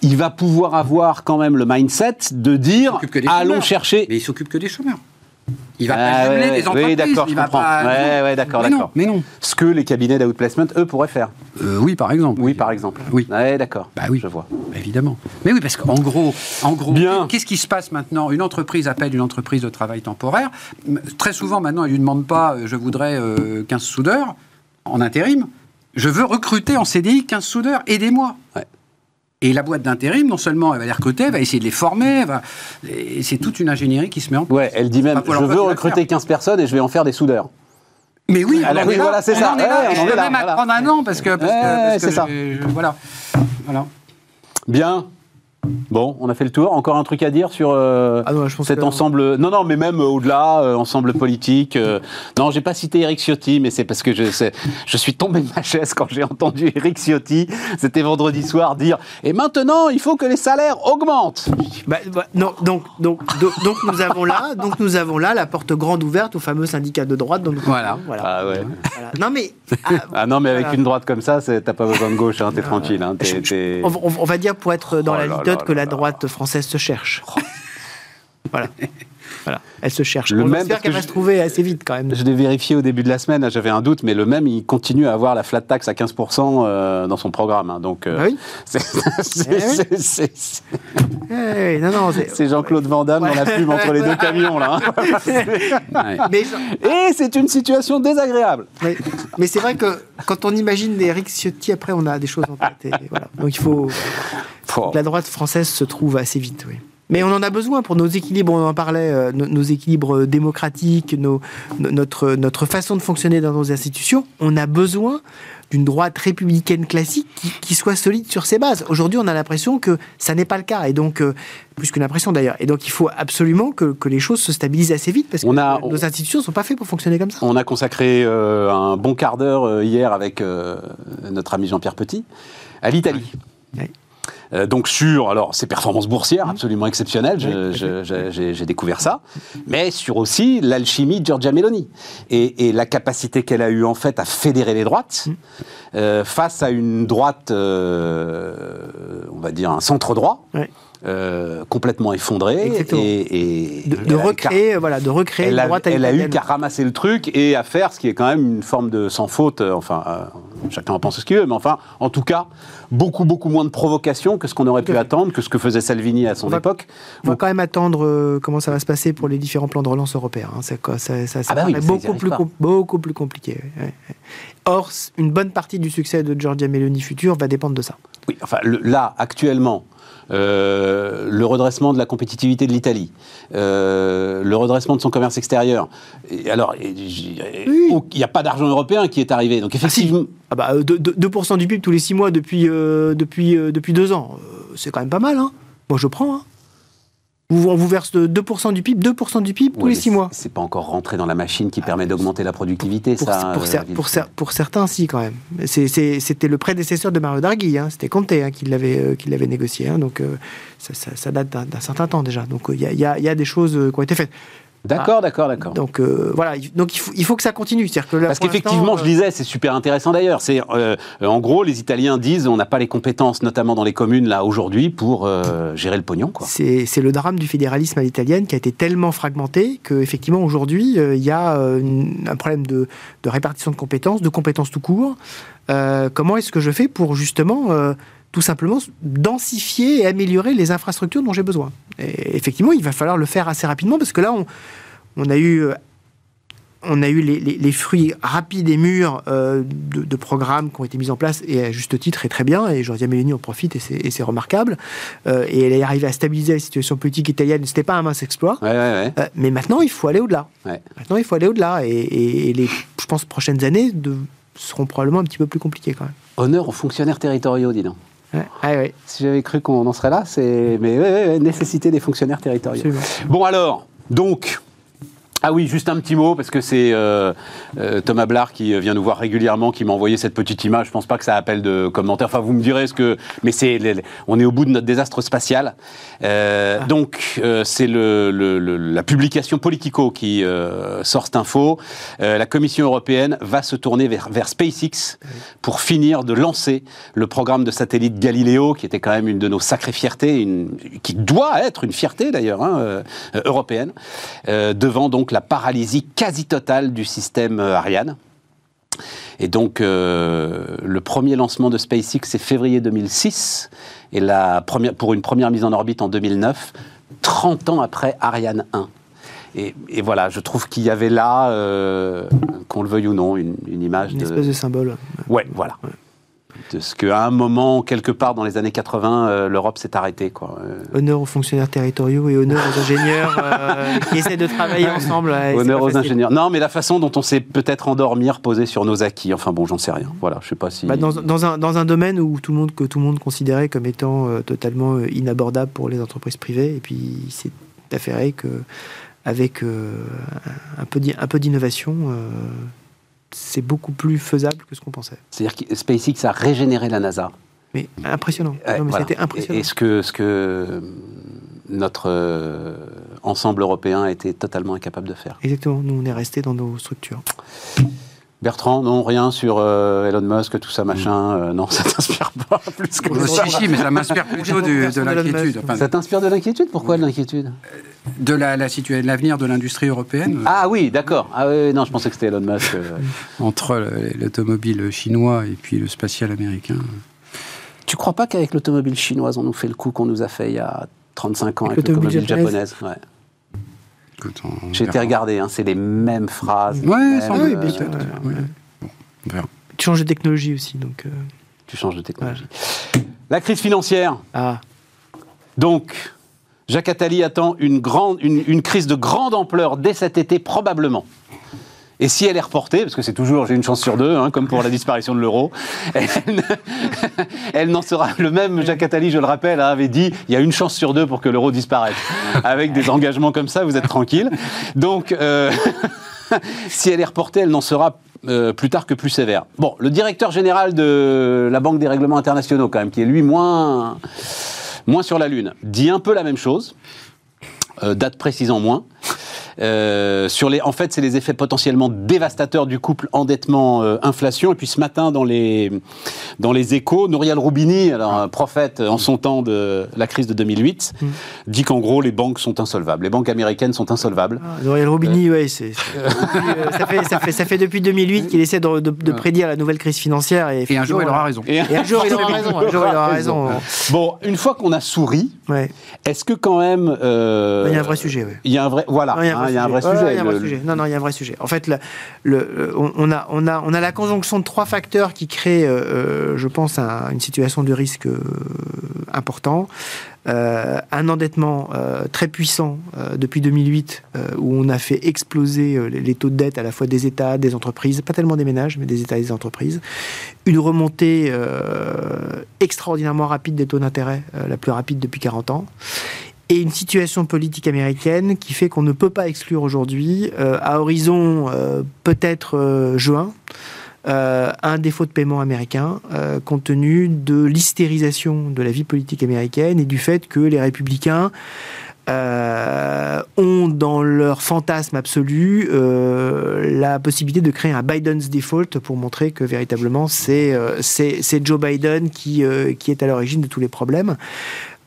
il va pouvoir avoir quand même le mindset de dire allons chômeurs. chercher. Mais il s'occupe que des chômeurs. Il va Ah, pas ouais, jumeler ouais. les entreprises. Oui, d'accord, je comprends. pas- Ouais, ouais, d'accord, mais non, d'accord. mais non. Ce que les cabinets d'outplacement, eux, pourraient faire. Euh, oui, par exemple. Oui, par exemple. Oui. D'accord. Bah oui. Je vois. Bah, évidemment. Mais oui, parce qu'en gros, en gros, Bien. qu'est-ce qui se passe maintenant? Une entreprise appelle une entreprise de travail temporaire. Très souvent, maintenant, elle ne lui demande pas euh, je voudrais euh, 15 soudeurs en intérim. Je veux recruter en CDI 15 soudeurs, aidez-moi. Et la boîte d'intérim, non seulement elle va les recruter, elle va essayer de les former, va- c'est toute une ingénierie qui se met en place. Ouais, elle dit même Ah, je veux recruter le 15 personnes et je vais en faire des soudeurs. Mais oui, Alors on en oui, est là, voilà, c'est on ça. en est là, Ouais, on je là, même voilà. apprendre un an parce que, parce que- Ouais, parce c'est que ça. je- je- voilà. voilà. Bien. Bon, on a fait le tour. Encore un truc à dire sur euh, Ah non, je pense cet ensemble. Non, non, mais même euh, au-delà, euh, ensemble politique. euh, Non, j'ai pas cité Eric Ciotti, mais c'est parce que je, suis tombé de ma chaise quand j'ai entendu Eric Ciotti. C'était vendredi soir dire. Et maintenant, il faut que les salaires augmentent. Bah, bah, non, donc, donc, donc, donc nous avons là, donc nous avons là la porte grande ouverte au fameux syndicat de droite. dont nous Voilà. voilà. Ah ouais. Voilà. Non mais ah, Ah non, mais avec Voilà. une droite comme ça, t'as pas besoin de gauche. Hein, t'es tranquille. Hein, on va dire pour être dans Oh la là que la droite française se cherche. voilà. Voilà. Elle se cherche. Le on même, espère qu'elle va je- se trouver assez vite quand même. Je l'ai vérifié au début de la semaine, j'avais un doute, mais le même, il continue à avoir la flat tax à 15% euh, dans son programme. hein, donc, euh, Ah oui c'est- c'est- Eh oui. c'est- Eh, non, non, c'est- Jean-Claude Van Damme dans la pub entre les deux camions, là. hein. Ouais. Mais, Et c'est une situation désagréable. mais, mais c'est vrai que quand on imagine Eric Ciotti, après, on a des choses en tête. et voilà. Donc il faut. Oh. La droite française se trouve assez vite, oui. Mais on en a besoin pour nos équilibres, on en parlait, euh, nos, nos équilibres démocratiques, nos, notre, notre façon de fonctionner dans nos institutions. On a besoin d'une droite républicaine classique qui, qui soit solide sur ses bases. Aujourd'hui, on a l'impression que ça n'est pas le cas, et donc, euh, plus qu'une impression d'ailleurs. Et donc, il faut absolument que, que les choses se stabilisent assez vite, parce que On a- nos institutions ne sont pas faites pour fonctionner comme ça. On a consacré euh, un bon quart d'heure hier avec notre ami Jean-Pierre Petit à l'Italie. Ouais. Euh, donc sur alors ses performances boursières Mmh. absolument exceptionnelles, j'ai découvert ça, mais sur aussi l'alchimie de Giorgia Meloni et, et la capacité qu'elle a eu en fait à fédérer les droites Mmh. euh, face à une droite, euh, on va dire un centre droit. Ouais. Euh, complètement effondré Exactement. et, et De, de elle a- recréer, voilà, de recréer elle a, droite elle a eu qu'à ramasser le truc et à faire ce qui est quand même une forme de sans faute. euh, Enfin, euh, chacun en pense ce qu'il veut, mais enfin, en tout cas, beaucoup, beaucoup moins de provocation que ce qu'on aurait pu attendre, que ce que faisait Salvini à son On va- époque. On va quand même attendre euh, comment ça va se passer pour les différents plans de relance européens. hein. C'est quoi, ça, ça, ça Ah bah oui, ça, beaucoup, plus beaucoup plus compliqué. ouais, ouais, ouais. Or, une bonne partie du succès de Giorgia Meloni futur va dépendre de ça. Oui, enfin, le- là, actuellement, le redressement de la compétitivité de l'Italie, euh, le redressement de son commerce extérieur. Et alors, il n'y a pas d'argent européen qui est arrivé. Donc, effectivement. Ah bah, euh, deux- deux- 2% du PIB tous les 6 mois depuis, euh, depuis, euh, depuis deux ans, euh, c'est quand même pas mal. Hein. Moi, je prends. hein. Vous, on vous verse 2% du PIB, 2% du PIB tous les mais 6 mois. c'est- pas encore rentré dans la machine qui permet d'augmenter la productivité, Pour, ça. pour, euh, cer- pour cer- pour certains, si, quand même. C'était le prédécesseur de Mario Draghi, hein. c'était Conte hein, qui l'avait euh, qui l'avait négocié. hein. Donc, euh, ça, ça- ça date d'un certain temps déjà. Donc, il y, a- y a- il y a des choses qui ont été faites. D'accord, d'accord, d'accord. Donc, euh, voilà. Il- Donc, il faut, il faut que ça continue. C'est-à-dire que là, Parce qu'effectivement, je disais, c'est super intéressant d'ailleurs. C'est euh, en gros, les Italiens disent, on n'a pas les compétences, notamment dans les communes là aujourd'hui, pour euh, gérer le pognon, quoi. C'est c'est le drame du fédéralisme à l'italienne qui a été tellement fragmenté qu'effectivement aujourd'hui euh, il y a euh, une- un problème de, de répartition de compétences, de compétences tout court. Euh, comment est-ce que je fais pour justement euh, tout simplement densifier et améliorer les infrastructures dont j'ai besoin Et Effectivement, il va falloir le faire assez rapidement parce que là on, on a eu euh, on a eu les, les- les fruits rapides et mûrs euh, de, de programmes qui ont été mis en place, et à juste titre, et très bien, et Giorgia Meloni en profite, et c'est- remarquable. Euh, et elle est arrivée à stabiliser la situation politique italienne, c'était pas un mince exploit. Ouais, ouais, ouais. Euh, mais maintenant, il faut aller au-delà. Maintenant, il faut aller au-delà, et, et- et les, je pense, prochaines années de- seront probablement un petit peu plus compliquées quand même. Honneur aux fonctionnaires territoriaux, dis donc. Ouais, ouais, ouais, Si j'avais cru qu'on en serait là, c'est. Mais ouais, nécessité des fonctionnaires territoriaux. absolument. Bon alors, donc, Ah oui, juste un petit mot, parce que c'est euh, euh, Thomas Blard qui vient nous voir régulièrement, qui m'a envoyé cette petite image. Je pense pas que ça appelle de commentaires. Enfin, vous me direz ce que. Mais c'est, on est au bout de notre désastre spatial. Euh, Donc, euh, c'est le, le, le- la publication Politico qui euh, sort cette info. Euh, la Commission européenne va se tourner vers, vers SpaceX pour finir de lancer le programme de satellite Galileo, qui était quand même une de nos sacrées fiertés, une, qui doit être une fierté d'ailleurs hein, euh, euh, européenne, euh, devant donc la paralysie quasi totale du système euh, Ariane. Et donc, euh, le premier lancement de SpaceX, c'est février 2006, et la première, pour une première mise en orbite en 2009, 30 ans après Ariane 1. Et, et voilà, je trouve qu'il y avait là, euh, qu'on le veuille ou non, une, une image Une de... espèce de symbole. Ouais, voilà. De ce qu'à un moment, quelque part dans les années 80, euh, l'Europe s'est arrêtée. Quoi. Euh, Honneur aux fonctionnaires territoriaux et honneur aux ingénieurs euh, qui essaient de travailler ensemble. ouais, honneur aux ingénieurs. Non, mais la façon dont on s'est peut-être endormi, reposé sur nos acquis. Enfin bon, j'en sais rien. Voilà, je sais pas si. Bah, dans, dans un, dans un domaine où tout le monde, que tout le monde considérait comme étant euh, totalement inabordable pour les entreprises privées, et puis c'est avéré que avec un peu d'innovation, c'est beaucoup plus faisable que ce qu'on pensait. C'est-à-dire que SpaceX a régénéré la NASA. Mais impressionnant. Ouais, non, mais voilà. c'était impressionnant. Et, et ce que, ce que euh, notre euh, ensemble européen a été totalement incapable de faire? Exactement. Nous, on est resté dans nos structures. Bertrand, non, rien sur euh, Elon Musk, tout ça, machin. euh, non, ça t'inspire pas plus que Euh, ça. si, si, mais ça m'inspire plutôt du- de l'inquiétude. Enfin, Ça t'inspire de l'inquiétude? Pourquoi de l'inquiétude? De la, la situation, de l'avenir de l'industrie européenne Ah oui, d'accord. Ah oui, non, je pensais que c'était Elon Musk. euh. entre le- l'automobile chinois et puis le spatial américain. Tu crois pas qu'avec l'automobile chinoise, on nous fait le coup qu'on nous a fait il y a 35 ans avec, Avec l'automobile l'automobile japonaise, Ouais. J'ai été regardé, hein, c'est les mêmes phrases. Ouais, mêmes, sans doute, ouais. Bon, on verra. Tu changes de technologie aussi, donc. euh, Tu changes de technologie. La crise financière. Ah, Donc, Jacques Attali attend une, grande, une, une crise de grande ampleur dès cet été, probablement. Et si elle est reportée, parce que c'est toujours, j'ai une chance sur deux, hein, comme pour la disparition de l'euro, elle, ne- elle n'en sera. Le même Jacques Attali, je le rappelle, hein, avait dit il y a une chance sur deux pour que l'euro disparaisse. Avec des engagements comme ça, vous êtes tranquille. Donc, euh, si elle est reportée, elle n'en sera euh, plus tard que plus sévère. Bon, le directeur général de la Banque des règlements internationaux, quand même, qui est lui moins, moins sur la Lune, dit un peu la même chose, euh, date précisant moins. Euh, sur les, en fait, c'est les effets potentiellement dévastateurs du couple endettement-inflation. Et puis ce matin, dans les, dans les échos, Nouriel Roubini, alors un prophète en son temps de la crise de 2008, dit qu'en gros, les banques sont insolvables. Les banques américaines sont insolvables. Ah, Noël Roubini, c'est, euh, ça, fait, ça, fait, ça fait depuis 2008 qu'il essaie de, de- de prédire la nouvelle crise financière. Et, Et un jour, il aura raison. Et, un jour, il aura raison. Un jour, il aura raison. Bon, une fois qu'on a souri, Ouais. est-ce que quand même... euh, Il y a un vrai sujet, ouais. Il y a un vrai... Voilà, Non, il y a un vrai sujet. Ouais, sujet. il y a un vrai Le- sujet. Non, non, il y a un vrai sujet. En fait, le, le- on, a, on, a, on a la conjonction de trois facteurs qui créent, euh, euh, je pense, un- une situation de risque euh, important. Euh, un endettement euh, très puissant euh, depuis 2008, euh, où on a fait exploser euh, les, les taux de dette à la fois des États, des entreprises, pas tellement des ménages, mais des États et des entreprises. Une remontée euh, extraordinairement rapide des taux d'intérêt, euh, la plus rapide depuis 40 ans et une situation politique américaine qui fait qu'on ne peut pas exclure aujourd'hui, euh, à horizon euh, peut-être euh, juin, un défaut de paiement américain, compte tenu de l'hystérisation de la vie politique américaine et du fait que les républicains ont dans leur fantasme absolu la possibilité de créer un Biden's default pour montrer que véritablement c'est Joe Biden qui, qui est à l'origine de tous les problèmes.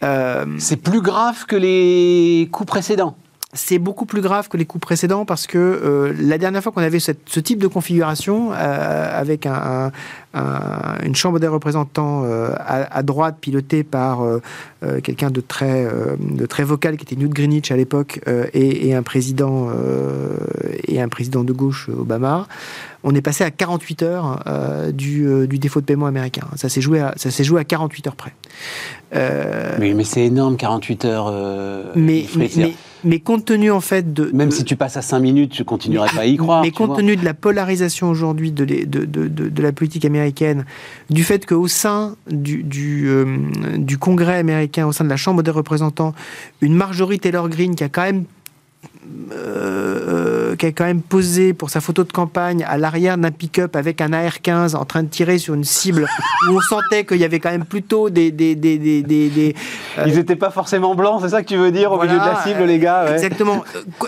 Euh, C'est plus grave que les coups précédents. c'est beaucoup plus grave que les coups précédents parce que euh, la dernière fois qu'on avait cette- ce type de configuration euh, avec un- un- un- une chambre des représentants euh, à, à droite pilotée par quelqu'un de très de très vocal qui était Newt Greenwich à l'époque et, et un président et un président de gauche Obama. On est passé à 48 heures euh, du, euh, du défaut de paiement américain. Ça s'est joué à, ça s'est joué à 48 heures près. Euh, Mais, mais c'est énorme, 48 heures. euh, mais, mais, mais, mais compte tenu en fait de Même de- si tu passes à 5 minutes, je continuerai pas à y croire. Mais tu compte tenu de la polarisation aujourd'hui de, les- de, de, de, de la politique américaine, du fait qu'au sein du, du, euh, du Congrès américain, au sein de la Chambre des représentants, une Marjorie Taylor Greene qui a quand même euh, qui a quand même posé pour sa photo de campagne à l'arrière d'un pick-up avec un AR-15 en train de tirer sur une cible où on sentait qu'il y avait quand même plutôt des... des, des, des, des euh, Ils n'étaient pas forcément blancs, c'est ça que tu veux dire, au milieu de la cible, les gars ouais. Exactement.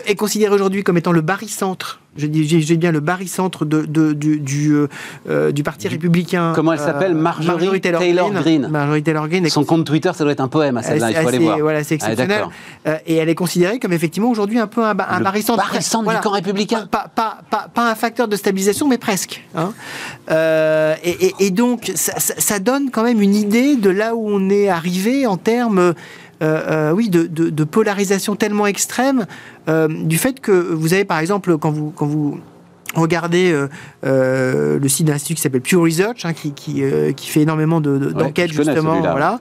Est considéré aujourd'hui comme étant le barycentre je dis, bien le barycentre de, de, du, du, euh, du, Parti républicain. Comment elle s'appelle? Marjorie, Taylor, Greene. Marjorie Taylor Greene. Son compte Twitter, ça doit être un poème à celle-là, il faut aller voir. Voilà, c'est exceptionnel. et elle est considérée comme effectivement aujourd'hui un peu un, un barycentre du camp républicain. Pas, pas, pas, pas, un facteur de stabilisation, mais presque. Hein. Euh, et, et, et, donc, ça, ça, donne quand même une idée de là où on est arrivé en termes euh, euh, oui, de, polarisation tellement extrême, du fait que vous avez par exemple, quand vous, quand vous regardez le site d'un institut qui s'appelle Pure Research, hein, qui, qui, fait énormément d'enquêtes justement. Voilà.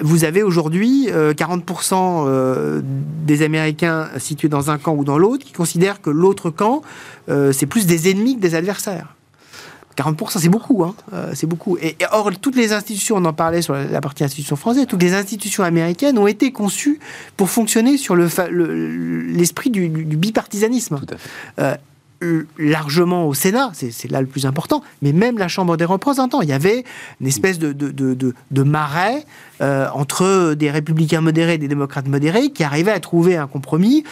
vous avez aujourd'hui 40% des Américains situés dans un camp ou dans l'autre qui considèrent que l'autre camp, c'est plus des ennemis que des adversaires. 40%, c'est beaucoup, hein. Euh, c'est beaucoup. Et, or, toutes les institutions, on en parlait sur la, partie institution française, toutes les institutions américaines ont été conçues pour fonctionner sur l'esprit le, du, bipartisanisme. Euh, largement au Sénat, c'est là le plus important, mais même la Chambre des représentants. Il y avait une espèce de, de, de, de marais euh, entre des républicains modérés et des démocrates modérés qui arrivaient à trouver un compromis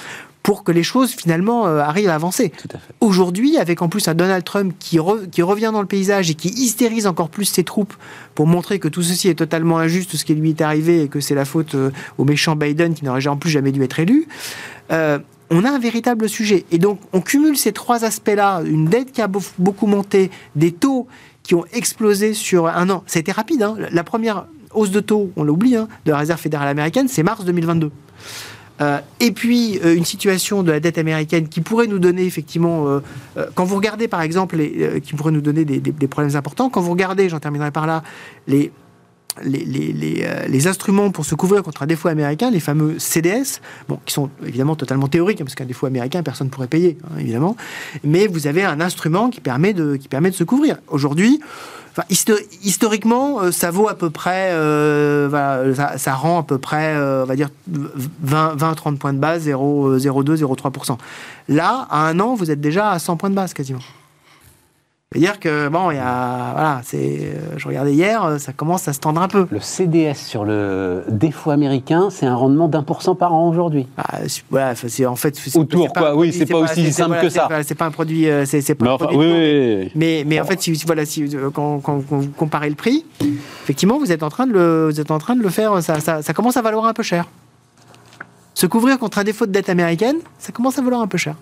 pour que les choses finalement euh, arrivent à avancer. Aujourd'hui, avec en plus un Donald Trump qui, qui revient dans le paysage et qui hystérise encore plus ses troupes pour montrer que tout ceci est totalement injuste, ce qui lui est arrivé et que c'est la faute euh, au méchant Biden qui n'aurait en plus jamais dû être élu. Euh, on a un véritable sujet. Et donc, on cumule ces trois aspects-là, une dette qui a beaucoup monté, des taux qui ont explosé sur un an. Ça a été rapide. Hein. La première hausse de taux, on l'oublie, hein, de la Réserve fédérale américaine, c'est mars 2022. Euh, et puis euh, une situation de la dette américaine qui pourrait nous donner effectivement, euh, quand vous regardez par exemple, qui pourrait nous donner des, problèmes importants, quand vous regardez, j'en terminerai par là, les, les, les, instruments pour se couvrir contre un défaut américain, les fameux CDS, qui sont évidemment totalement théoriques, hein, parce qu'un défaut américain, personne ne pourrait payer, hein, évidemment, mais vous avez un instrument qui permet de, qui permet de se couvrir. Aujourd'hui, historiquement, euh, ça vaut à peu près, euh, ça, rend à peu près, euh, on va dire, 20-30 points de base, 0,02, 0,3%. Là, à un an, vous êtes déjà à 100 points de base quasiment cest dire que, bon, il y a. Voilà, c'est. Euh, je regardais hier, euh, ça commence à se tendre un peu. Le CDS sur le défaut américain, c'est un rendement d'un pour cent par an aujourd'hui. Ah, voilà, c'est en fait. Autour, quoi, oui, c'est pas, aussi simple que ça. C'est pas un produit. Euh, c'est pas mais, oui, mais, mais, en fait, si, voilà, si, quand, quand, vous comparez le prix, effectivement, vous êtes en train de le, vous êtes en train de le faire, ça, ça, ça commence à valoir un peu cher. Se couvrir contre un défaut de dette américaine, ça commence à valoir un peu cher.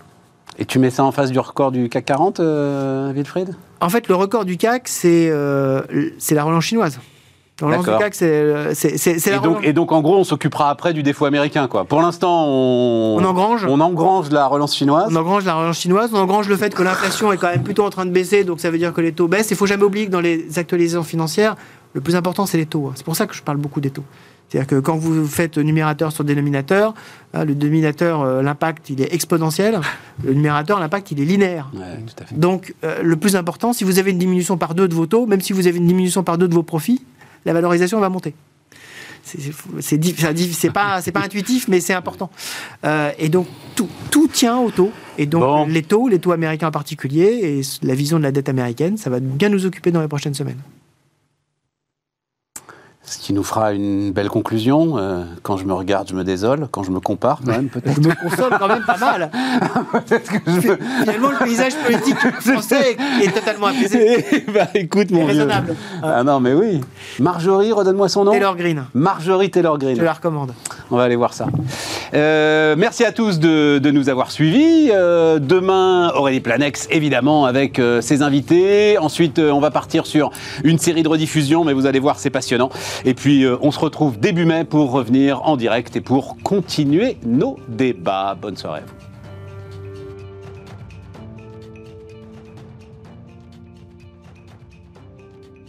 Et tu mets ça en face du record du CAC 40, euh, Wilfried? En fait, le record du CAC, c'est euh, la relance chinoise. CAC, c'est la et donc, et donc, en gros, on s'occupera après du défaut américain. Quoi. Pour l'instant, on, on, engrange. on engrange la relance chinoise. On engrange la relance chinoise. On engrange le fait que l'inflation est quand même plutôt en train de baisser, donc ça veut dire que les taux baissent. Il faut jamais oublier que dans les actualisations financières, le plus important, c'est les taux. C'est pour ça que je parle beaucoup des taux. C'est-à-dire que quand vous faites numérateur sur dénominateur, hein, le dénominateur, euh, l'impact, il est exponentiel. Le numérateur, l'impact, il est linéaire. Donc, euh, le plus important, si vous avez une diminution par deux de vos taux, même si vous avez une diminution par deux de vos profits, la valorisation va monter. C'est pas, pas intuitif, mais c'est important. Euh, et donc, tout, tout, tient aux taux. Et donc, les taux, les taux américains en particulier, et la vision de la dette américaine, ça va bien nous occuper dans les prochaines semaines. Ce qui nous fera une belle conclusion. Euh, quand je me regarde, je me désole. Quand je me compare, quand même, peut-être. Je me console quand même pas mal. peut-être que je Finalement, le paysage politique français est totalement apaisé. bah, écoute, mon vieux. Ah non, mais oui. Marjorie, redonne-moi son nom. Taylor Green. Marjorie Taylor Green. Je la recommande. On va aller voir ça. Euh, merci à tous de, de nous avoir suivis. Euh, demain, Aurélie Planex, évidemment, avec ses invités. Ensuite, on va partir sur une série de rediffusions, mais vous allez voir, c'est passionnant. Et puis, euh, on se retrouve début mai pour revenir en direct et pour continuer nos débats. Bonne soirée à vous.